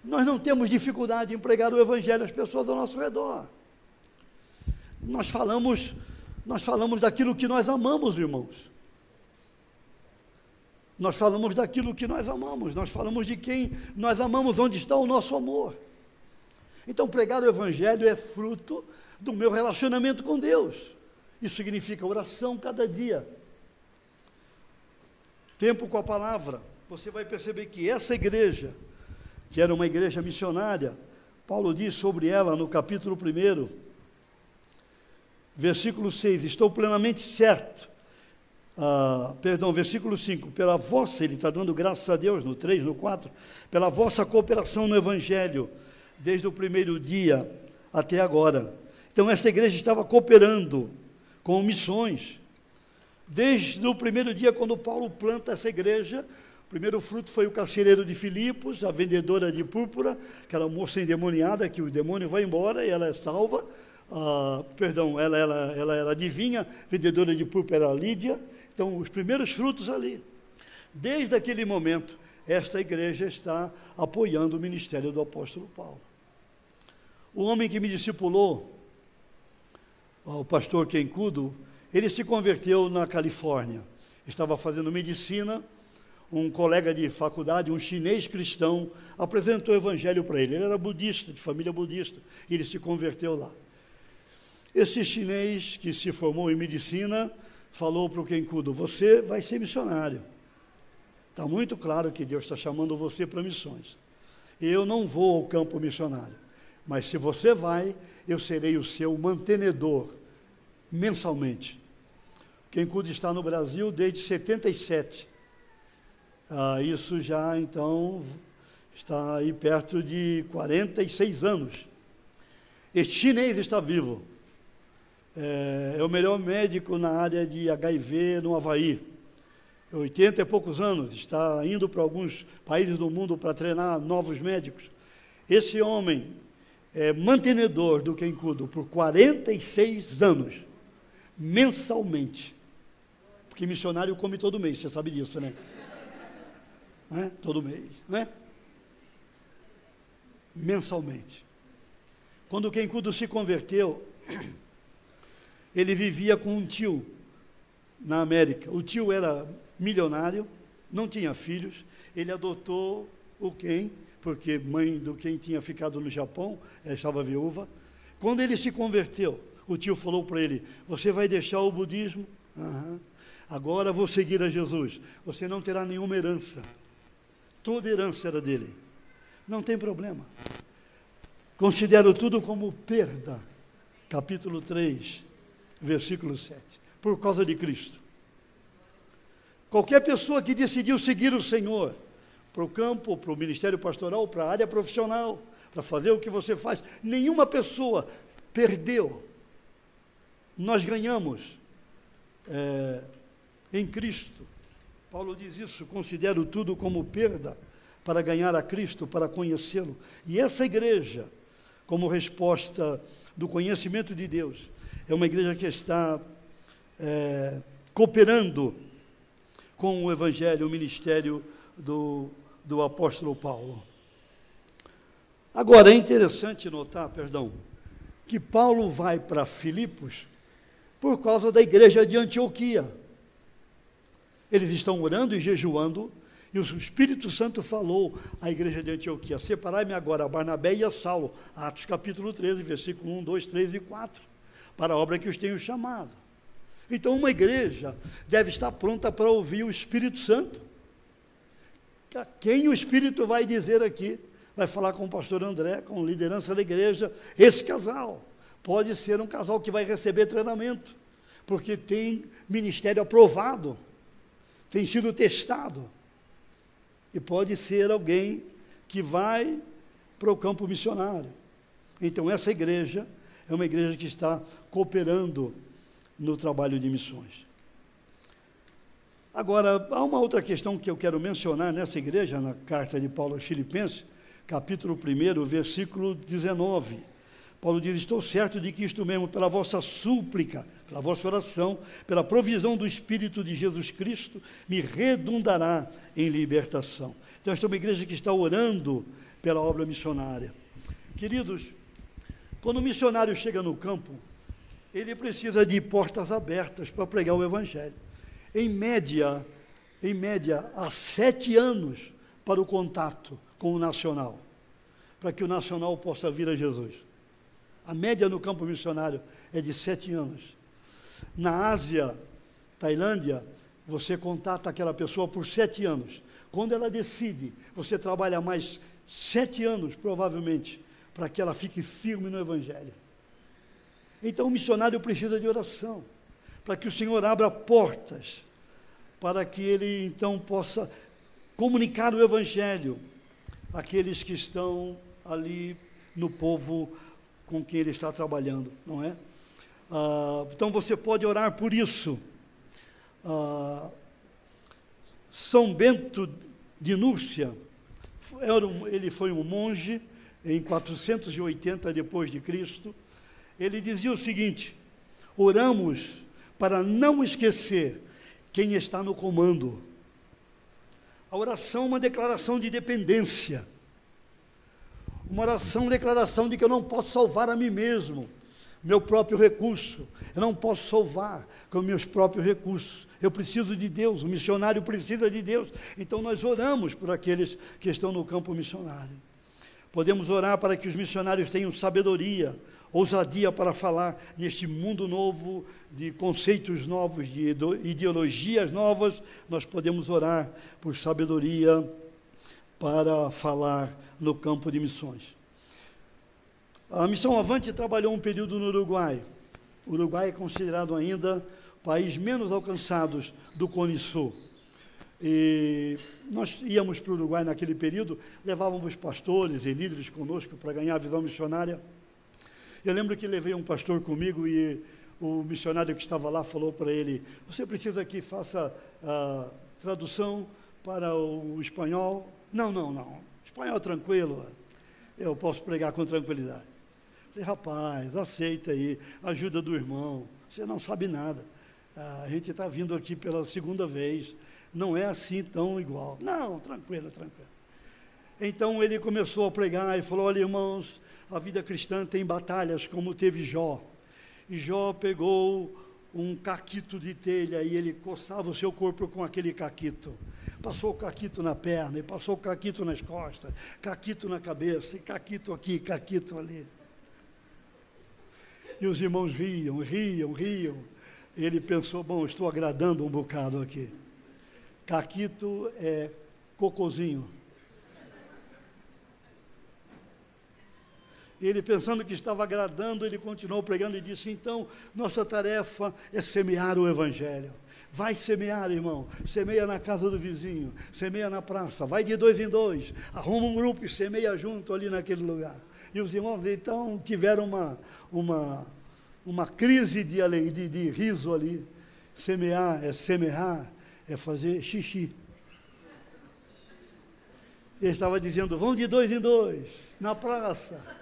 nós não temos dificuldade em pregar o Evangelho às pessoas ao nosso redor. Nós falamos, nós falamos daquilo que nós amamos, irmãos. Nós falamos daquilo que nós amamos, nós falamos de quem nós amamos, onde está o nosso amor. Então, pregar o Evangelho é fruto do meu relacionamento com Deus. Isso significa oração cada dia. Tempo com a palavra. Você vai perceber que essa igreja, que era uma igreja missionária, Paulo diz sobre ela no capítulo 1, versículo 6: Estou plenamente certo ah, perdão, versículo 5, pela vossa, ele está dando graças a Deus, no 3, no 4, pela vossa cooperação no Evangelho, desde o primeiro dia até agora. Então, essa igreja estava cooperando com missões. Desde o primeiro dia, quando Paulo planta essa igreja, o primeiro fruto foi o carcereiro de Filipos, a vendedora de púrpura, aquela moça endemoniada que o demônio vai embora e ela é salva. Ah, perdão, ela, ela, ela era adivinha, vendedora de púrpura era Lídia. Então, os primeiros frutos ali. Desde aquele momento, esta igreja está apoiando o ministério do apóstolo Paulo. O homem que me discipulou, o pastor Kenkudo, ele se converteu na Califórnia. Estava fazendo medicina. Um colega de faculdade, um chinês cristão, apresentou o evangelho para ele. Ele era budista, de família budista, e ele se converteu lá. Esse chinês que se formou em medicina falou para o Kenkudo: Você vai ser missionário. Está muito claro que Deus está chamando você para missões. Eu não vou ao campo missionário, mas se você vai, eu serei o seu mantenedor mensalmente. Kenkudo está no Brasil desde 77. Ah, isso já então está aí perto de 46 anos. Este chinês está vivo é, é o melhor médico na área de HIV no Havaí. 80 e poucos anos, está indo para alguns países do mundo para treinar novos médicos. Esse homem é mantenedor do Kenkudo por 46 anos, mensalmente. Porque missionário come todo mês, você sabe disso, né? É? Todo mês, não é? Mensalmente. Quando o Kenkudo se converteu, ele vivia com um tio na América. O tio era milionário, não tinha filhos, ele adotou o Ken, porque mãe do Ken tinha ficado no Japão, estava viúva. Quando ele se converteu, o tio falou para ele: Você vai deixar o budismo? Uhum. Agora vou seguir a Jesus. Você não terá nenhuma herança. Toda herança era dele. Não tem problema. Considero tudo como perda. Capítulo 3, versículo 7. Por causa de Cristo. Qualquer pessoa que decidiu seguir o Senhor para o campo, para o ministério pastoral, para a área profissional, para fazer o que você faz, nenhuma pessoa perdeu. Nós ganhamos é, em Cristo. Paulo diz isso: considero tudo como perda para ganhar a Cristo, para conhecê-lo. E essa igreja, como resposta do conhecimento de Deus, é uma igreja que está é, cooperando com o Evangelho, o ministério do, do apóstolo Paulo. Agora, é interessante notar, perdão, que Paulo vai para Filipos por causa da igreja de Antioquia. Eles estão orando e jejuando, e o Espírito Santo falou à igreja de Antioquia: Separai-me agora a Barnabé e a Saulo. Atos capítulo 13, versículo 1, 2, 3 e 4 para a obra que os tenho chamado. Então, uma igreja deve estar pronta para ouvir o Espírito Santo. Quem o Espírito vai dizer aqui? Vai falar com o pastor André, com a liderança da igreja. Esse casal pode ser um casal que vai receber treinamento, porque tem ministério aprovado, tem sido testado. E pode ser alguém que vai para o campo missionário. Então, essa igreja é uma igreja que está cooperando no trabalho de missões. Agora, há uma outra questão que eu quero mencionar nessa igreja, na carta de Paulo aos Filipenses, capítulo 1, versículo 19. Paulo diz: Estou certo de que isto mesmo, pela vossa súplica, pela vossa oração, pela provisão do Espírito de Jesus Cristo, me redundará em libertação. Então, esta é uma igreja que está orando pela obra missionária. Queridos, quando o missionário chega no campo, ele precisa de portas abertas para pregar o Evangelho em média, em média, há sete anos para o contato com o nacional, para que o nacional possa vir a Jesus. A média no campo missionário é de sete anos. Na Ásia, Tailândia, você contata aquela pessoa por sete anos. Quando ela decide, você trabalha mais sete anos, provavelmente, para que ela fique firme no Evangelho. Então, o missionário precisa de oração para que o Senhor abra portas, para que ele então possa comunicar o Evangelho àqueles que estão ali no povo com quem ele está trabalhando, não é? Ah, então você pode orar por isso. Ah, São Bento de Núrcia, ele foi um monge em 480 depois de Cristo. Ele dizia o seguinte: oramos para não esquecer quem está no comando. A oração é uma declaração de dependência. Uma oração, declaração de que eu não posso salvar a mim mesmo, meu próprio recurso. Eu não posso salvar com meus próprios recursos. Eu preciso de Deus, o missionário precisa de Deus. Então nós oramos por aqueles que estão no campo missionário. Podemos orar para que os missionários tenham sabedoria, ousadia para falar neste mundo novo, de conceitos novos, de ideologias novas, nós podemos orar por sabedoria para falar no campo de missões. A Missão Avante trabalhou um período no Uruguai. O Uruguai é considerado ainda o país menos alcançado do Cone Sul. E nós íamos para o Uruguai naquele período, levávamos pastores e líderes conosco para ganhar a visão missionária. Eu lembro que levei um pastor comigo e o missionário que estava lá falou para ele: Você precisa que faça a tradução para o espanhol? Não, não, não. Espanhol tranquilo. Eu posso pregar com tranquilidade. falei, rapaz, aceita aí, ajuda do irmão. Você não sabe nada. A gente está vindo aqui pela segunda vez. Não é assim tão igual. Não, tranquilo, tranquilo. Então ele começou a pregar e falou: Olha, irmãos, a vida cristã tem batalhas como teve Jó. E Jó pegou um caquito de telha e ele coçava o seu corpo com aquele caquito. Passou o caquito na perna, e passou o caquito nas costas, caquito na cabeça, e caquito aqui, caquito ali. E os irmãos riam, riam, riam. E ele pensou: bom, estou agradando um bocado aqui. Caquito é cocozinho. Ele, pensando que estava agradando, ele continuou pregando e disse: Então, nossa tarefa é semear o Evangelho. Vai semear, irmão. Semeia na casa do vizinho, semeia na praça, vai de dois em dois, arruma um grupo e semeia junto ali naquele lugar. E os irmãos então tiveram uma, uma, uma crise de, de, de riso ali. Semear é semear, é fazer xixi. Ele estava dizendo: vão de dois em dois, na praça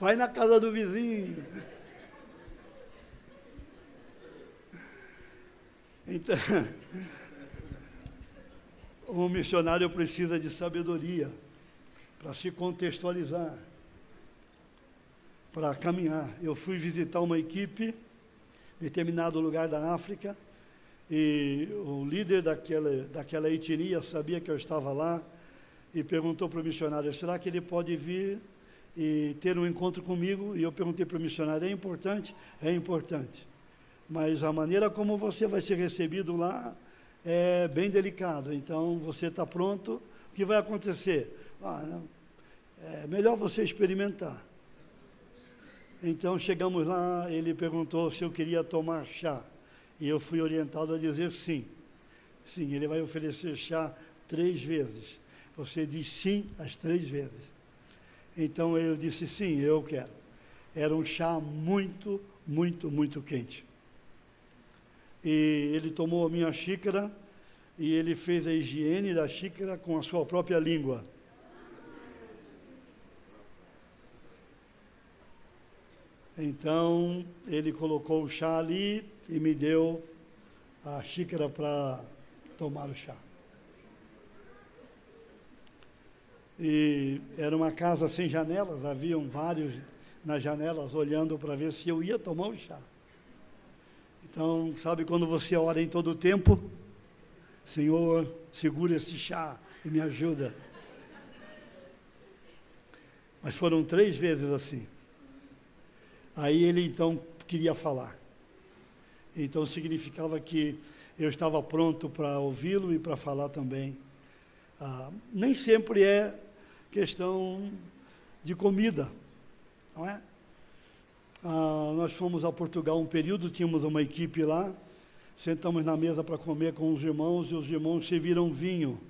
vai na casa do vizinho. Então, o missionário precisa de sabedoria para se contextualizar, para caminhar. Eu fui visitar uma equipe determinado lugar da África e o líder daquela, daquela etnia sabia que eu estava lá e perguntou para o missionário: será que ele pode vir e ter um encontro comigo. E eu perguntei para o missionário: é importante? É importante. Mas a maneira como você vai ser recebido lá é bem delicado. Então, você está pronto? O que vai acontecer? Ah, é melhor você experimentar. Então, chegamos lá, ele perguntou se eu queria tomar chá. E eu fui orientado a dizer sim. Sim, ele vai oferecer chá três vezes. Você diz sim as três vezes. Então eu disse: sim, eu quero. Era um chá muito, muito, muito quente. e ele tomou a minha xícara e ele fez a higiene da xícara com a sua própria língua. Então, ele colocou o chá ali e me deu a xícara para tomar o chá. E era uma casa sem janelas, haviam vários nas janelas olhando para ver se eu ia tomar o chá. Então, sabe quando você ora em todo o tempo? Senhor, segura esse chá e me ajuda. Mas foram três vezes assim. Aí ele então queria falar. Então significava que eu estava pronto para ouvi-lo e para falar também. Ah, nem sempre é questão de comida, não é? Ah, nós fomos a Portugal um período, tínhamos uma equipe lá, sentamos na mesa para comer com os irmãos e os irmãos serviram vinho.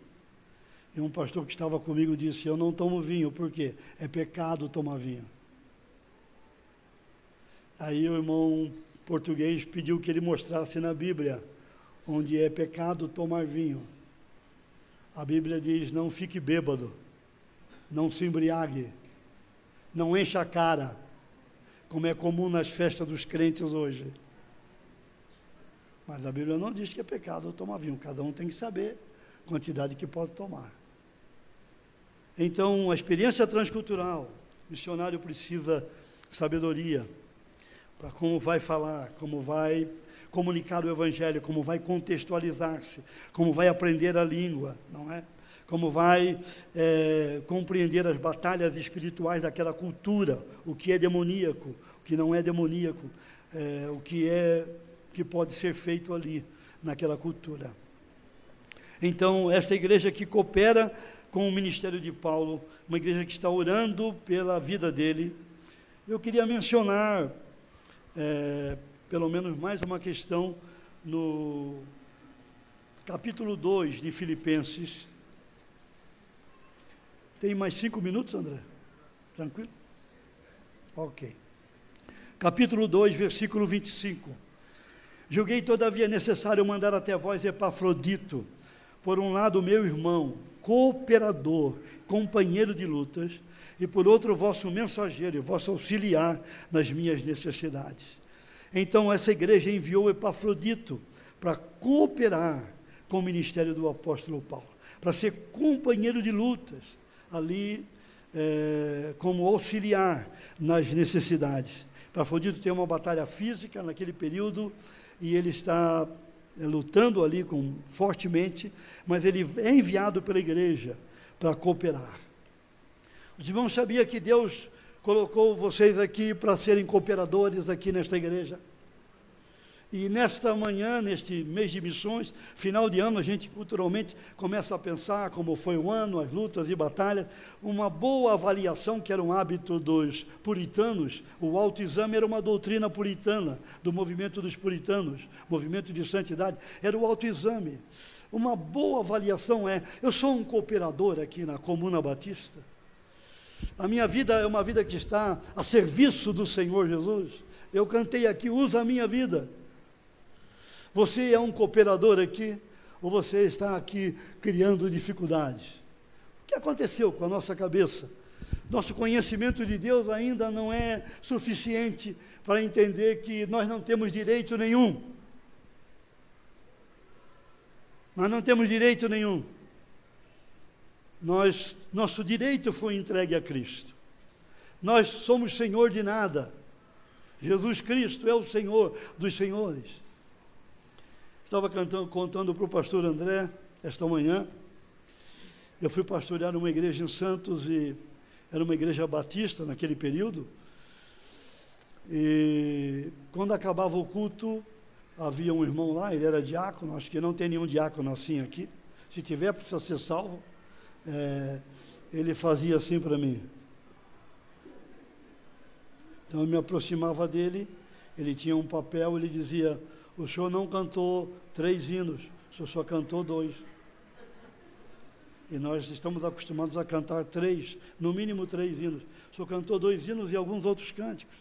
E um pastor que estava comigo disse: Eu não tomo vinho, por quê? É pecado tomar vinho. Aí o irmão português pediu que ele mostrasse na Bíblia onde é pecado tomar vinho. A Bíblia diz: Não fique bêbado, não se embriague, não encha a cara como é comum nas festas dos crentes hoje. Mas a Bíblia não diz que é pecado tomar vinho, cada um tem que saber a quantidade que pode tomar. Então, a experiência transcultural, o missionário precisa sabedoria para como vai falar, como vai comunicar o evangelho, como vai contextualizar-se, como vai aprender a língua, não é? Como vai é, compreender as batalhas espirituais daquela cultura, o que é demoníaco, o que não é demoníaco, é, o que é que pode ser feito ali naquela cultura. Então, essa igreja que coopera com o ministério de Paulo, uma igreja que está orando pela vida dele, eu queria mencionar é, pelo menos mais uma questão no capítulo 2 de Filipenses, tem mais cinco minutos, André? Tranquilo? Ok. Capítulo 2, versículo 25. Julguei, todavia, necessário mandar até vós Epafrodito, por um lado, meu irmão, cooperador, companheiro de lutas, e por outro, vosso mensageiro vosso auxiliar nas minhas necessidades. Então, essa igreja enviou Epafrodito para cooperar com o ministério do apóstolo Paulo, para ser companheiro de lutas, ali é, como auxiliar nas necessidades. Pafrodito tem uma batalha física naquele período e ele está é, lutando ali com, fortemente, mas ele é enviado pela igreja para cooperar. Os irmãos sabiam que Deus colocou vocês aqui para serem cooperadores aqui nesta igreja? E nesta manhã, neste mês de missões, final de ano, a gente culturalmente começa a pensar como foi o ano, as lutas e batalhas. Uma boa avaliação, que era um hábito dos puritanos, o autoexame era uma doutrina puritana, do movimento dos puritanos, movimento de santidade, era o autoexame. Uma boa avaliação é: eu sou um cooperador aqui na Comuna Batista. A minha vida é uma vida que está a serviço do Senhor Jesus. Eu cantei aqui, usa a minha vida. Você é um cooperador aqui ou você está aqui criando dificuldades? O que aconteceu com a nossa cabeça? Nosso conhecimento de Deus ainda não é suficiente para entender que nós não temos direito nenhum. Nós não temos direito nenhum. Nós, nosso direito foi entregue a Cristo. Nós somos senhor de nada. Jesus Cristo é o Senhor dos senhores. Estava cantando, contando para o pastor André esta manhã. Eu fui pastorear uma igreja em Santos e era uma igreja batista naquele período. E quando acabava o culto, havia um irmão lá, ele era diácono, acho que não tem nenhum diácono assim aqui. Se tiver, precisa ser salvo. É, ele fazia assim para mim. Então eu me aproximava dele, ele tinha um papel, ele dizia: O senhor não cantou três hinos, o senhor só cantou dois. E nós estamos acostumados a cantar três, no mínimo três hinos. O senhor cantou dois hinos e alguns outros cânticos.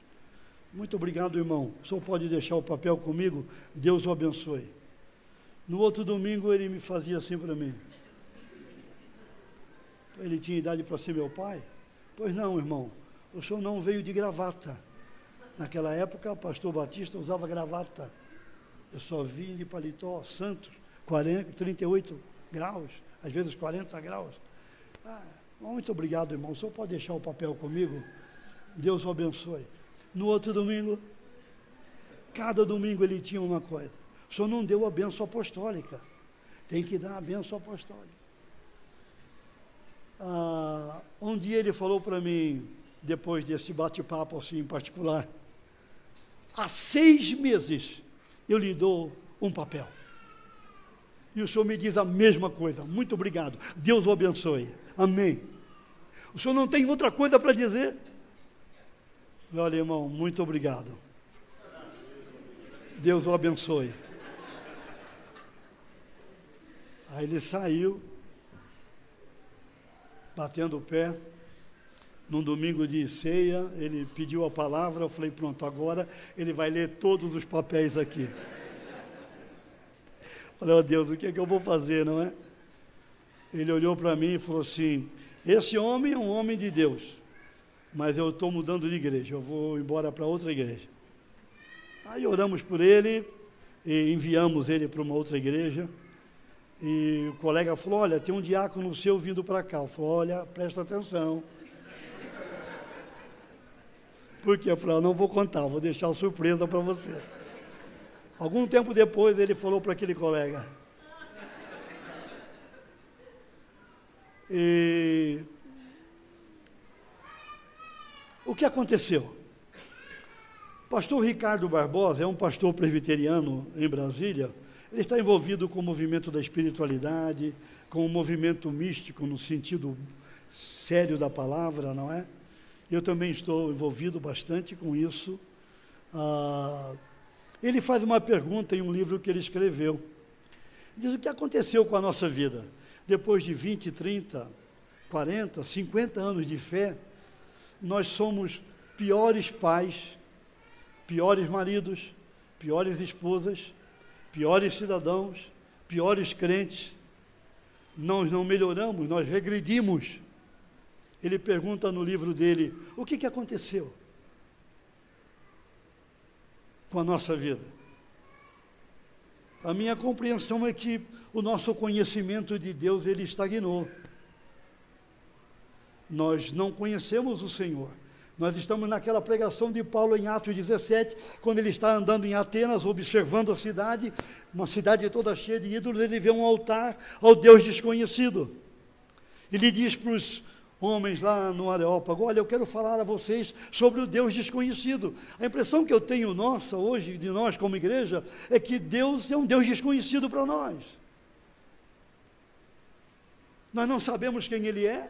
Muito obrigado, irmão. O senhor pode deixar o papel comigo? Deus o abençoe. No outro domingo ele me fazia assim para mim. Ele tinha idade para ser meu pai? Pois não, irmão. O senhor não veio de gravata. Naquela época, o pastor Batista usava gravata. Eu só vim de paletó, Santos, 40, 38 graus, às vezes 40 graus. Ah, muito obrigado, irmão. O senhor pode deixar o papel comigo? Deus o abençoe. No outro domingo, cada domingo ele tinha uma coisa. O senhor não deu a benção apostólica. Tem que dar a benção apostólica. Ah, um dia ele falou para mim, depois desse bate-papo assim em particular, há seis meses eu lhe dou um papel. E o senhor me diz a mesma coisa. Muito obrigado. Deus o abençoe. Amém. O senhor não tem outra coisa para dizer? Olha, irmão, muito obrigado. Deus o abençoe. Aí ele saiu, batendo o pé. Num domingo de ceia, ele pediu a palavra. Eu falei: pronto, agora ele vai ler todos os papéis aqui. Falei: ó oh, Deus, o que é que eu vou fazer, não é? Ele olhou para mim e falou assim: esse homem é um homem de Deus, mas eu estou mudando de igreja, eu vou embora para outra igreja. Aí oramos por ele e enviamos ele para uma outra igreja. E o colega falou: Olha, tem um diácono seu vindo para cá. Eu falei: Olha, presta atenção. Porque eu falei: Não vou contar, vou deixar surpresa para você. Algum tempo depois ele falou para aquele colega: E o que aconteceu? Pastor Ricardo Barbosa é um pastor presbiteriano em Brasília ele está envolvido com o movimento da espiritualidade, com o movimento místico no sentido sério da palavra, não é? Eu também estou envolvido bastante com isso. Ah, ele faz uma pergunta em um livro que ele escreveu. Diz o que aconteceu com a nossa vida. Depois de 20, 30, 40, 50 anos de fé, nós somos piores pais, piores maridos, piores esposas, piores cidadãos, piores crentes. Nós não melhoramos, nós regredimos. Ele pergunta no livro dele: o que, que aconteceu com a nossa vida? A minha compreensão é que o nosso conhecimento de Deus ele estagnou. Nós não conhecemos o Senhor. Nós estamos naquela pregação de Paulo em Atos 17, quando ele está andando em Atenas, observando a cidade, uma cidade toda cheia de ídolos, ele vê um altar ao Deus desconhecido. Ele diz para os homens lá no Areópago: Olha, eu quero falar a vocês sobre o Deus desconhecido. A impressão que eu tenho nossa hoje, de nós como igreja, é que Deus é um Deus desconhecido para nós. Nós não sabemos quem Ele é,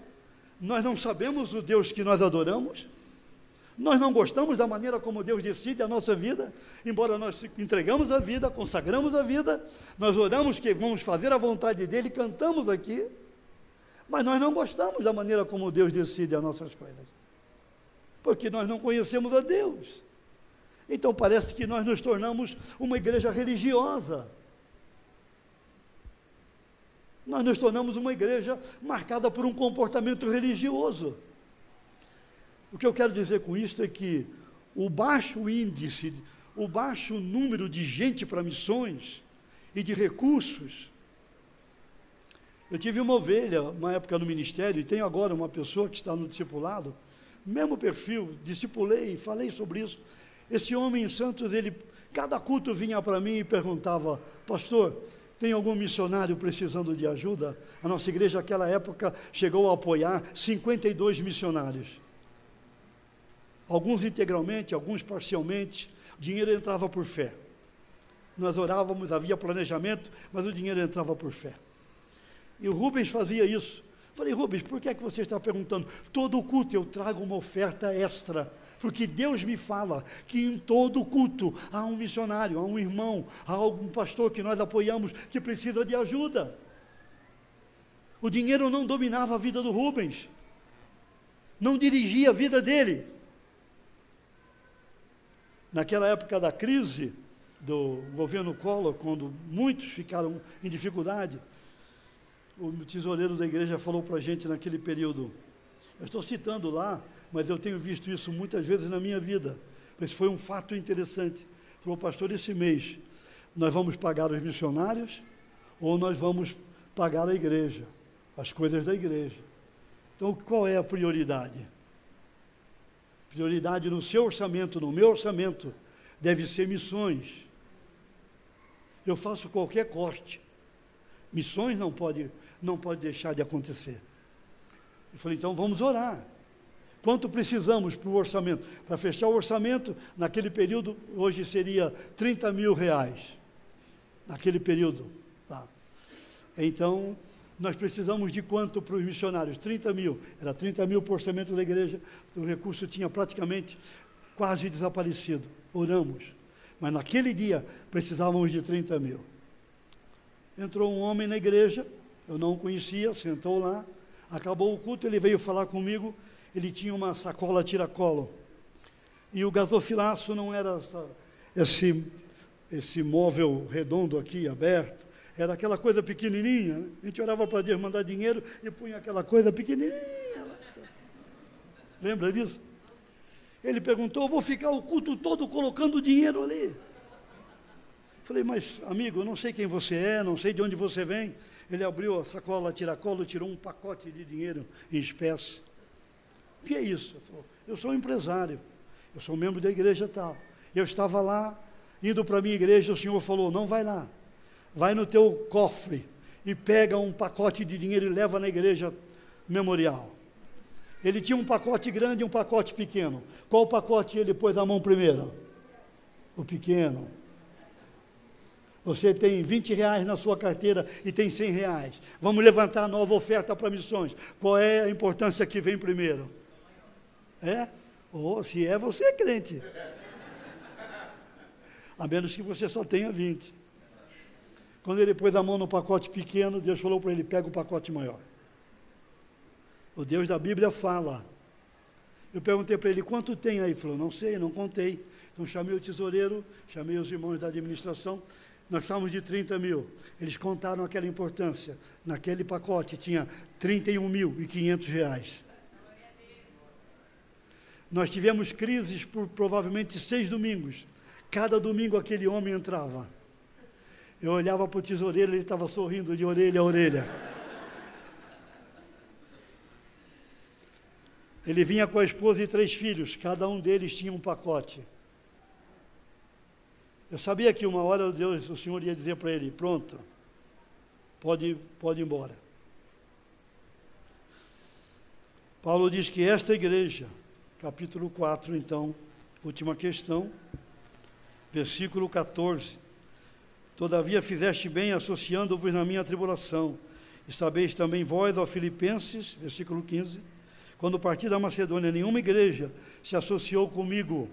nós não sabemos o Deus que nós adoramos. Nós não gostamos da maneira como Deus decide a nossa vida, embora nós entregamos a vida, consagramos a vida, nós oramos que vamos fazer a vontade dEle, cantamos aqui, mas nós não gostamos da maneira como Deus decide as nossas coisas, porque nós não conhecemos a Deus. Então parece que nós nos tornamos uma igreja religiosa. Nós nos tornamos uma igreja marcada por um comportamento religioso. O que eu quero dizer com isso é que o baixo índice, o baixo número de gente para missões e de recursos. Eu tive uma ovelha, uma época no ministério, e tenho agora uma pessoa que está no discipulado, mesmo perfil, discipulei, falei sobre isso. Esse homem em Santos, ele, cada culto vinha para mim e perguntava, pastor, tem algum missionário precisando de ajuda? A nossa igreja, naquela época, chegou a apoiar 52 missionários alguns integralmente, alguns parcialmente. O dinheiro entrava por fé. Nós orávamos, havia planejamento, mas o dinheiro entrava por fé. E o Rubens fazia isso. Falei, Rubens, por que é que você está perguntando? Todo culto eu trago uma oferta extra. Porque Deus me fala que em todo culto há um missionário, há um irmão, há algum pastor que nós apoiamos que precisa de ajuda. O dinheiro não dominava a vida do Rubens, não dirigia a vida dele. naquela época da crise do governo Collor, quando muitos ficaram em dificuldade, o tesoureiro da igreja falou para a gente naquele período. Eu estou citando lá, mas eu tenho visto isso muitas vezes na minha vida. Esse foi um fato interessante. Falou, pastor, esse mês nós vamos pagar os missionários ou nós vamos pagar a igreja, as coisas da igreja. Então, qual é a prioridade? Prioridade no seu orçamento, no meu orçamento, deve ser missões. Eu faço qualquer corte. Missões não pode, não pode deixar de acontecer. Eu falei, então vamos orar. Quanto precisamos para o orçamento? Para fechar o orçamento, naquele período, hoje seria 30 mil reais. Naquele período. Tá. Então, nós precisamos de quanto para os missionários? 30 mil. Era 30 mil por orçamento da igreja. O recurso tinha praticamente quase desaparecido. Oramos. Mas naquele dia precisávamos de 30 mil. Entrou um homem na igreja, eu não o conhecia, sentou lá. Acabou o culto, ele veio falar comigo. Ele tinha uma sacola tiracolo. E o gasofilaço não era essa, esse, esse móvel redondo aqui, aberto era aquela coisa pequenininha. Né? A gente orava para Deus mandar dinheiro e punha aquela coisa pequenininha. Lembra disso? Ele perguntou: vou ficar o culto todo colocando dinheiro ali. Falei, mas amigo, eu não sei quem você é, não sei de onde você vem. Ele abriu a sacola, tiracolo, tirou um pacote de dinheiro em espécie. O que é isso? Falou, eu sou um empresário, eu sou membro da igreja tal. Eu estava lá, indo para a minha igreja, o senhor falou, não vai lá vai no teu cofre e pega um pacote de dinheiro e leva na igreja memorial. Ele tinha um pacote grande e um pacote pequeno. Qual pacote ele pôs na mão primeiro? O pequeno. Você tem 20 reais na sua carteira e tem 100 reais. Vamos levantar nova oferta para missões. Qual é a importância que vem primeiro? É? Ou oh, se é, você é crente. A menos que você só tenha 20. Quando ele pôs a mão no pacote pequeno, Deus falou para ele: pega o pacote maior. O Deus da Bíblia fala. Eu perguntei para ele: quanto tem aí? Ele falou: não sei, não contei. Então chamei o tesoureiro, chamei os irmãos da administração. Nós estávamos de 30 mil. Eles contaram aquela importância. Naquele pacote tinha 31 mil e 500 reais. Nós tivemos crises por provavelmente seis domingos. Cada domingo aquele homem entrava. Eu olhava para o tesoureiro, ele estava sorrindo de orelha a orelha. Ele vinha com a esposa e três filhos, cada um deles tinha um pacote. Eu sabia que uma hora Deus, o Senhor ia dizer para ele: pronto, pode, pode ir embora. Paulo diz que esta igreja, capítulo 4, então, última questão, versículo 14 Todavia fizeste bem associando-vos na minha tribulação. E sabeis também vós, ó Filipenses, versículo 15, quando parti da Macedônia, nenhuma igreja se associou comigo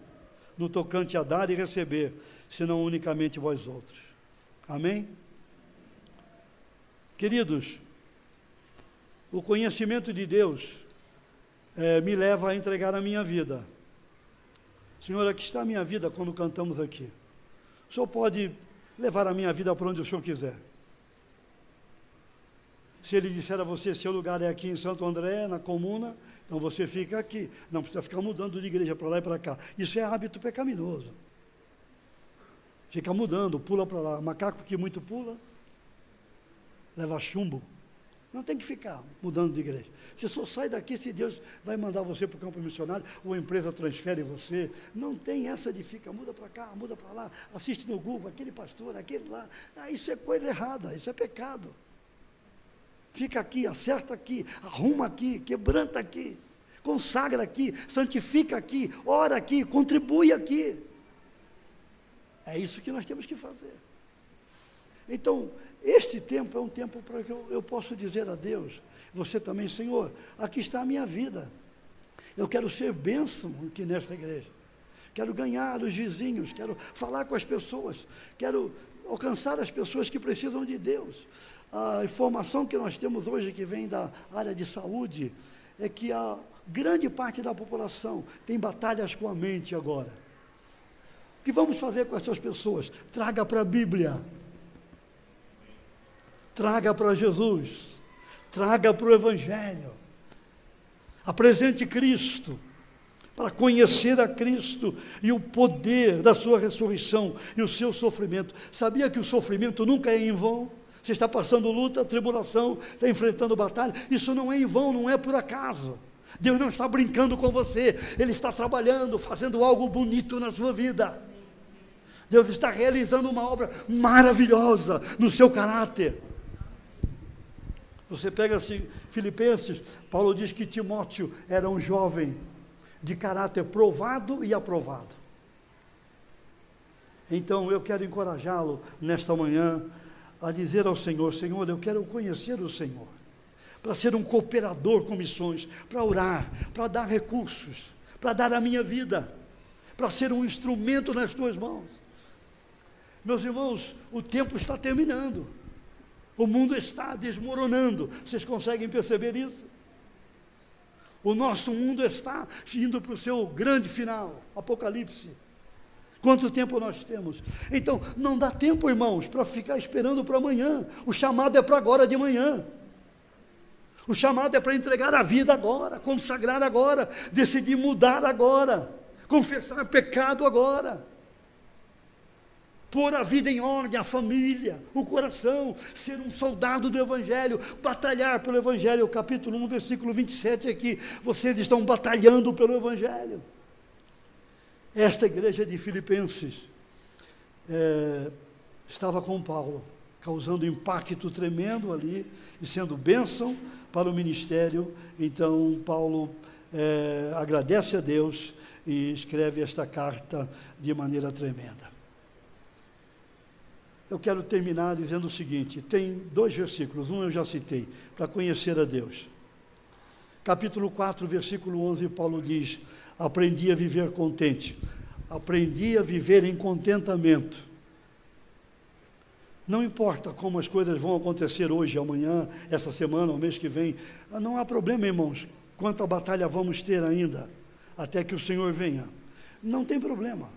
no tocante a dar e receber, senão unicamente vós outros. Amém? Queridos, o conhecimento de Deus é, me leva a entregar a minha vida. Senhor, aqui está a minha vida quando cantamos aqui. O Senhor pode levar a minha vida para onde o Senhor quiser. Se ele disser a você, seu lugar é aqui em Santo André, na comuna, então você fica aqui. Não precisa ficar mudando de igreja para lá e para cá. Isso é hábito pecaminoso. Fica mudando, pula para lá. Macaco que muito pula, leva chumbo. Não tem que ficar mudando de igreja. Você só sai daqui se Deus vai mandar você para o campo missionário, ou a empresa transfere você. Não tem essa de fica, muda para cá, muda para lá, assiste no Google, aquele pastor, aquele lá. Ah, isso é coisa errada, isso é pecado. Fica aqui, acerta aqui, arruma aqui, quebranta aqui, consagra aqui, santifica aqui, ora aqui, contribui aqui. É isso que nós temos que fazer. Então, este tempo é um tempo para que eu, eu possa dizer a Deus, você também, Senhor, aqui está a minha vida. Eu quero ser bênção aqui nesta igreja. Quero ganhar os vizinhos, quero falar com as pessoas, quero alcançar as pessoas que precisam de Deus. A informação que nós temos hoje, que vem da área de saúde, é que a grande parte da população tem batalhas com a mente agora. que vamos fazer com essas pessoas? Traga para a Bíblia. Traga para Jesus. Traga para o Evangelho. Apresente Cristo para conhecer a Cristo e o poder da sua ressurreição e o seu sofrimento. Sabia que o sofrimento nunca é em vão? Você está passando luta, tribulação, está enfrentando batalha. Isso não é em vão, não é por acaso. Deus não está brincando com você, Ele está trabalhando, fazendo algo bonito na sua vida. Deus está realizando uma obra maravilhosa no seu caráter. Você pega assim, Filipenses, Paulo diz que Timóteo era um jovem de caráter provado e aprovado. Então eu quero encorajá-lo nesta manhã a dizer ao Senhor: Senhor, eu quero conhecer o Senhor, para ser um cooperador com missões, para orar, para dar recursos, para dar a minha vida, para ser um instrumento nas tuas mãos. Meus irmãos, o tempo está terminando, o mundo está desmoronando, vocês conseguem perceber isso? O nosso mundo está indo para o seu grande final, Apocalipse. Quanto tempo nós temos? Então, não dá tempo, irmãos, para ficar esperando para amanhã. O chamado é para agora de manhã. O chamado é para entregar a vida agora, consagrar agora, decidir mudar agora, confessar pecado agora pôr a vida em ordem, a família, o coração, ser um soldado do Evangelho, batalhar pelo Evangelho. Capítulo 1, versículo 27 aqui, vocês estão batalhando pelo Evangelho. Esta igreja de Filipenses é, estava com Paulo, causando impacto tremendo ali e sendo bênção para o ministério. Então, Paulo é, agradece a Deus e escreve esta carta de maneira tremenda. Eu quero terminar dizendo o seguinte: tem dois versículos, um eu já citei, para conhecer a Deus. Capítulo 4, versículo 11, Paulo diz: Aprendi a viver contente aprendi a viver em contentamento. Não importa como as coisas vão acontecer hoje, amanhã, essa semana, o mês que vem, não há problema, irmãos, quanta batalha vamos ter ainda, até que o Senhor venha. Não tem problema.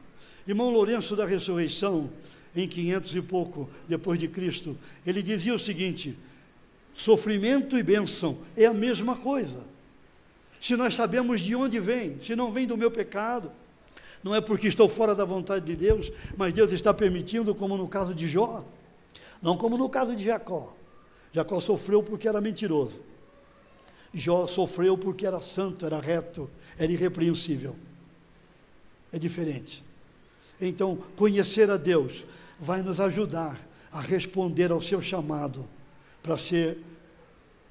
Irmão Lourenço da Ressurreição, em 500 e pouco depois de Cristo, ele dizia o seguinte: sofrimento e bênção é a mesma coisa. Se nós sabemos de onde vem, se não vem do meu pecado, não é porque estou fora da vontade de Deus, mas Deus está permitindo, como no caso de Jó, não como no caso de Jacó. Jacó sofreu porque era mentiroso. Jó sofreu porque era santo, era reto, era irrepreensível. É diferente. Então, conhecer a Deus vai nos ajudar a responder ao seu chamado para ser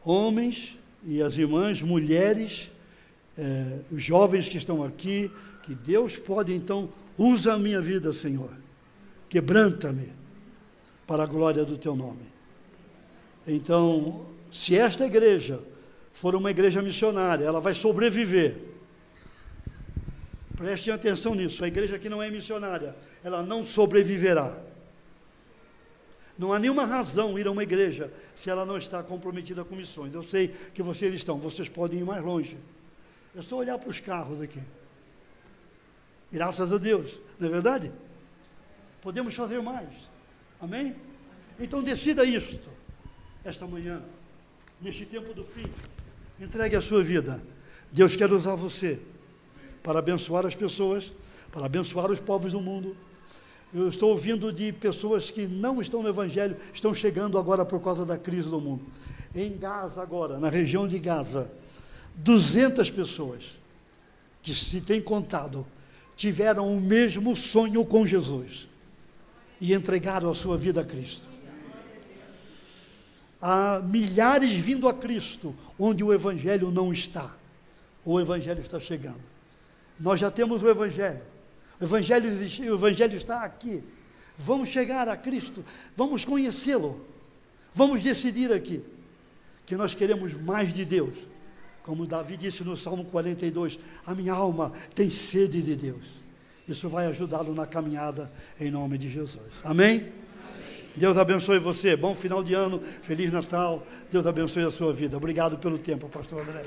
homens e as irmãs, mulheres, eh, os jovens que estão aqui, que Deus pode então, usa a minha vida, Senhor, quebranta-me para a glória do teu nome. Então, se esta igreja for uma igreja missionária, ela vai sobreviver. Prestem atenção nisso. A igreja que não é missionária, ela não sobreviverá. Não há nenhuma razão ir a uma igreja se ela não está comprometida com missões. Eu sei que vocês estão, vocês podem ir mais longe. É só olhar para os carros aqui. Graças a Deus, não é verdade? Podemos fazer mais. Amém? Então decida isto, esta manhã, neste tempo do fim. Entregue a sua vida. Deus quer usar você para abençoar as pessoas, para abençoar os povos do mundo. Eu estou ouvindo de pessoas que não estão no Evangelho, estão chegando agora por causa da crise do mundo. Em Gaza, agora, na região de Gaza, 200 pessoas que se tem contado tiveram o mesmo sonho com Jesus e entregaram a sua vida a Cristo. Há milhares vindo a Cristo onde o Evangelho não está. O Evangelho está chegando. Nós já temos o Evangelho. O Evangelho, existe, o Evangelho está aqui. Vamos chegar a Cristo, vamos conhecê-lo. Vamos decidir aqui que nós queremos mais de Deus como Davi disse no Salmo 42, a minha alma tem sede de Deus. Isso vai ajudá-lo na caminhada em nome de Jesus. Amém? Amém? Deus abençoe você. Bom final de ano. Feliz Natal. Deus abençoe a sua vida. Obrigado pelo tempo, pastor André.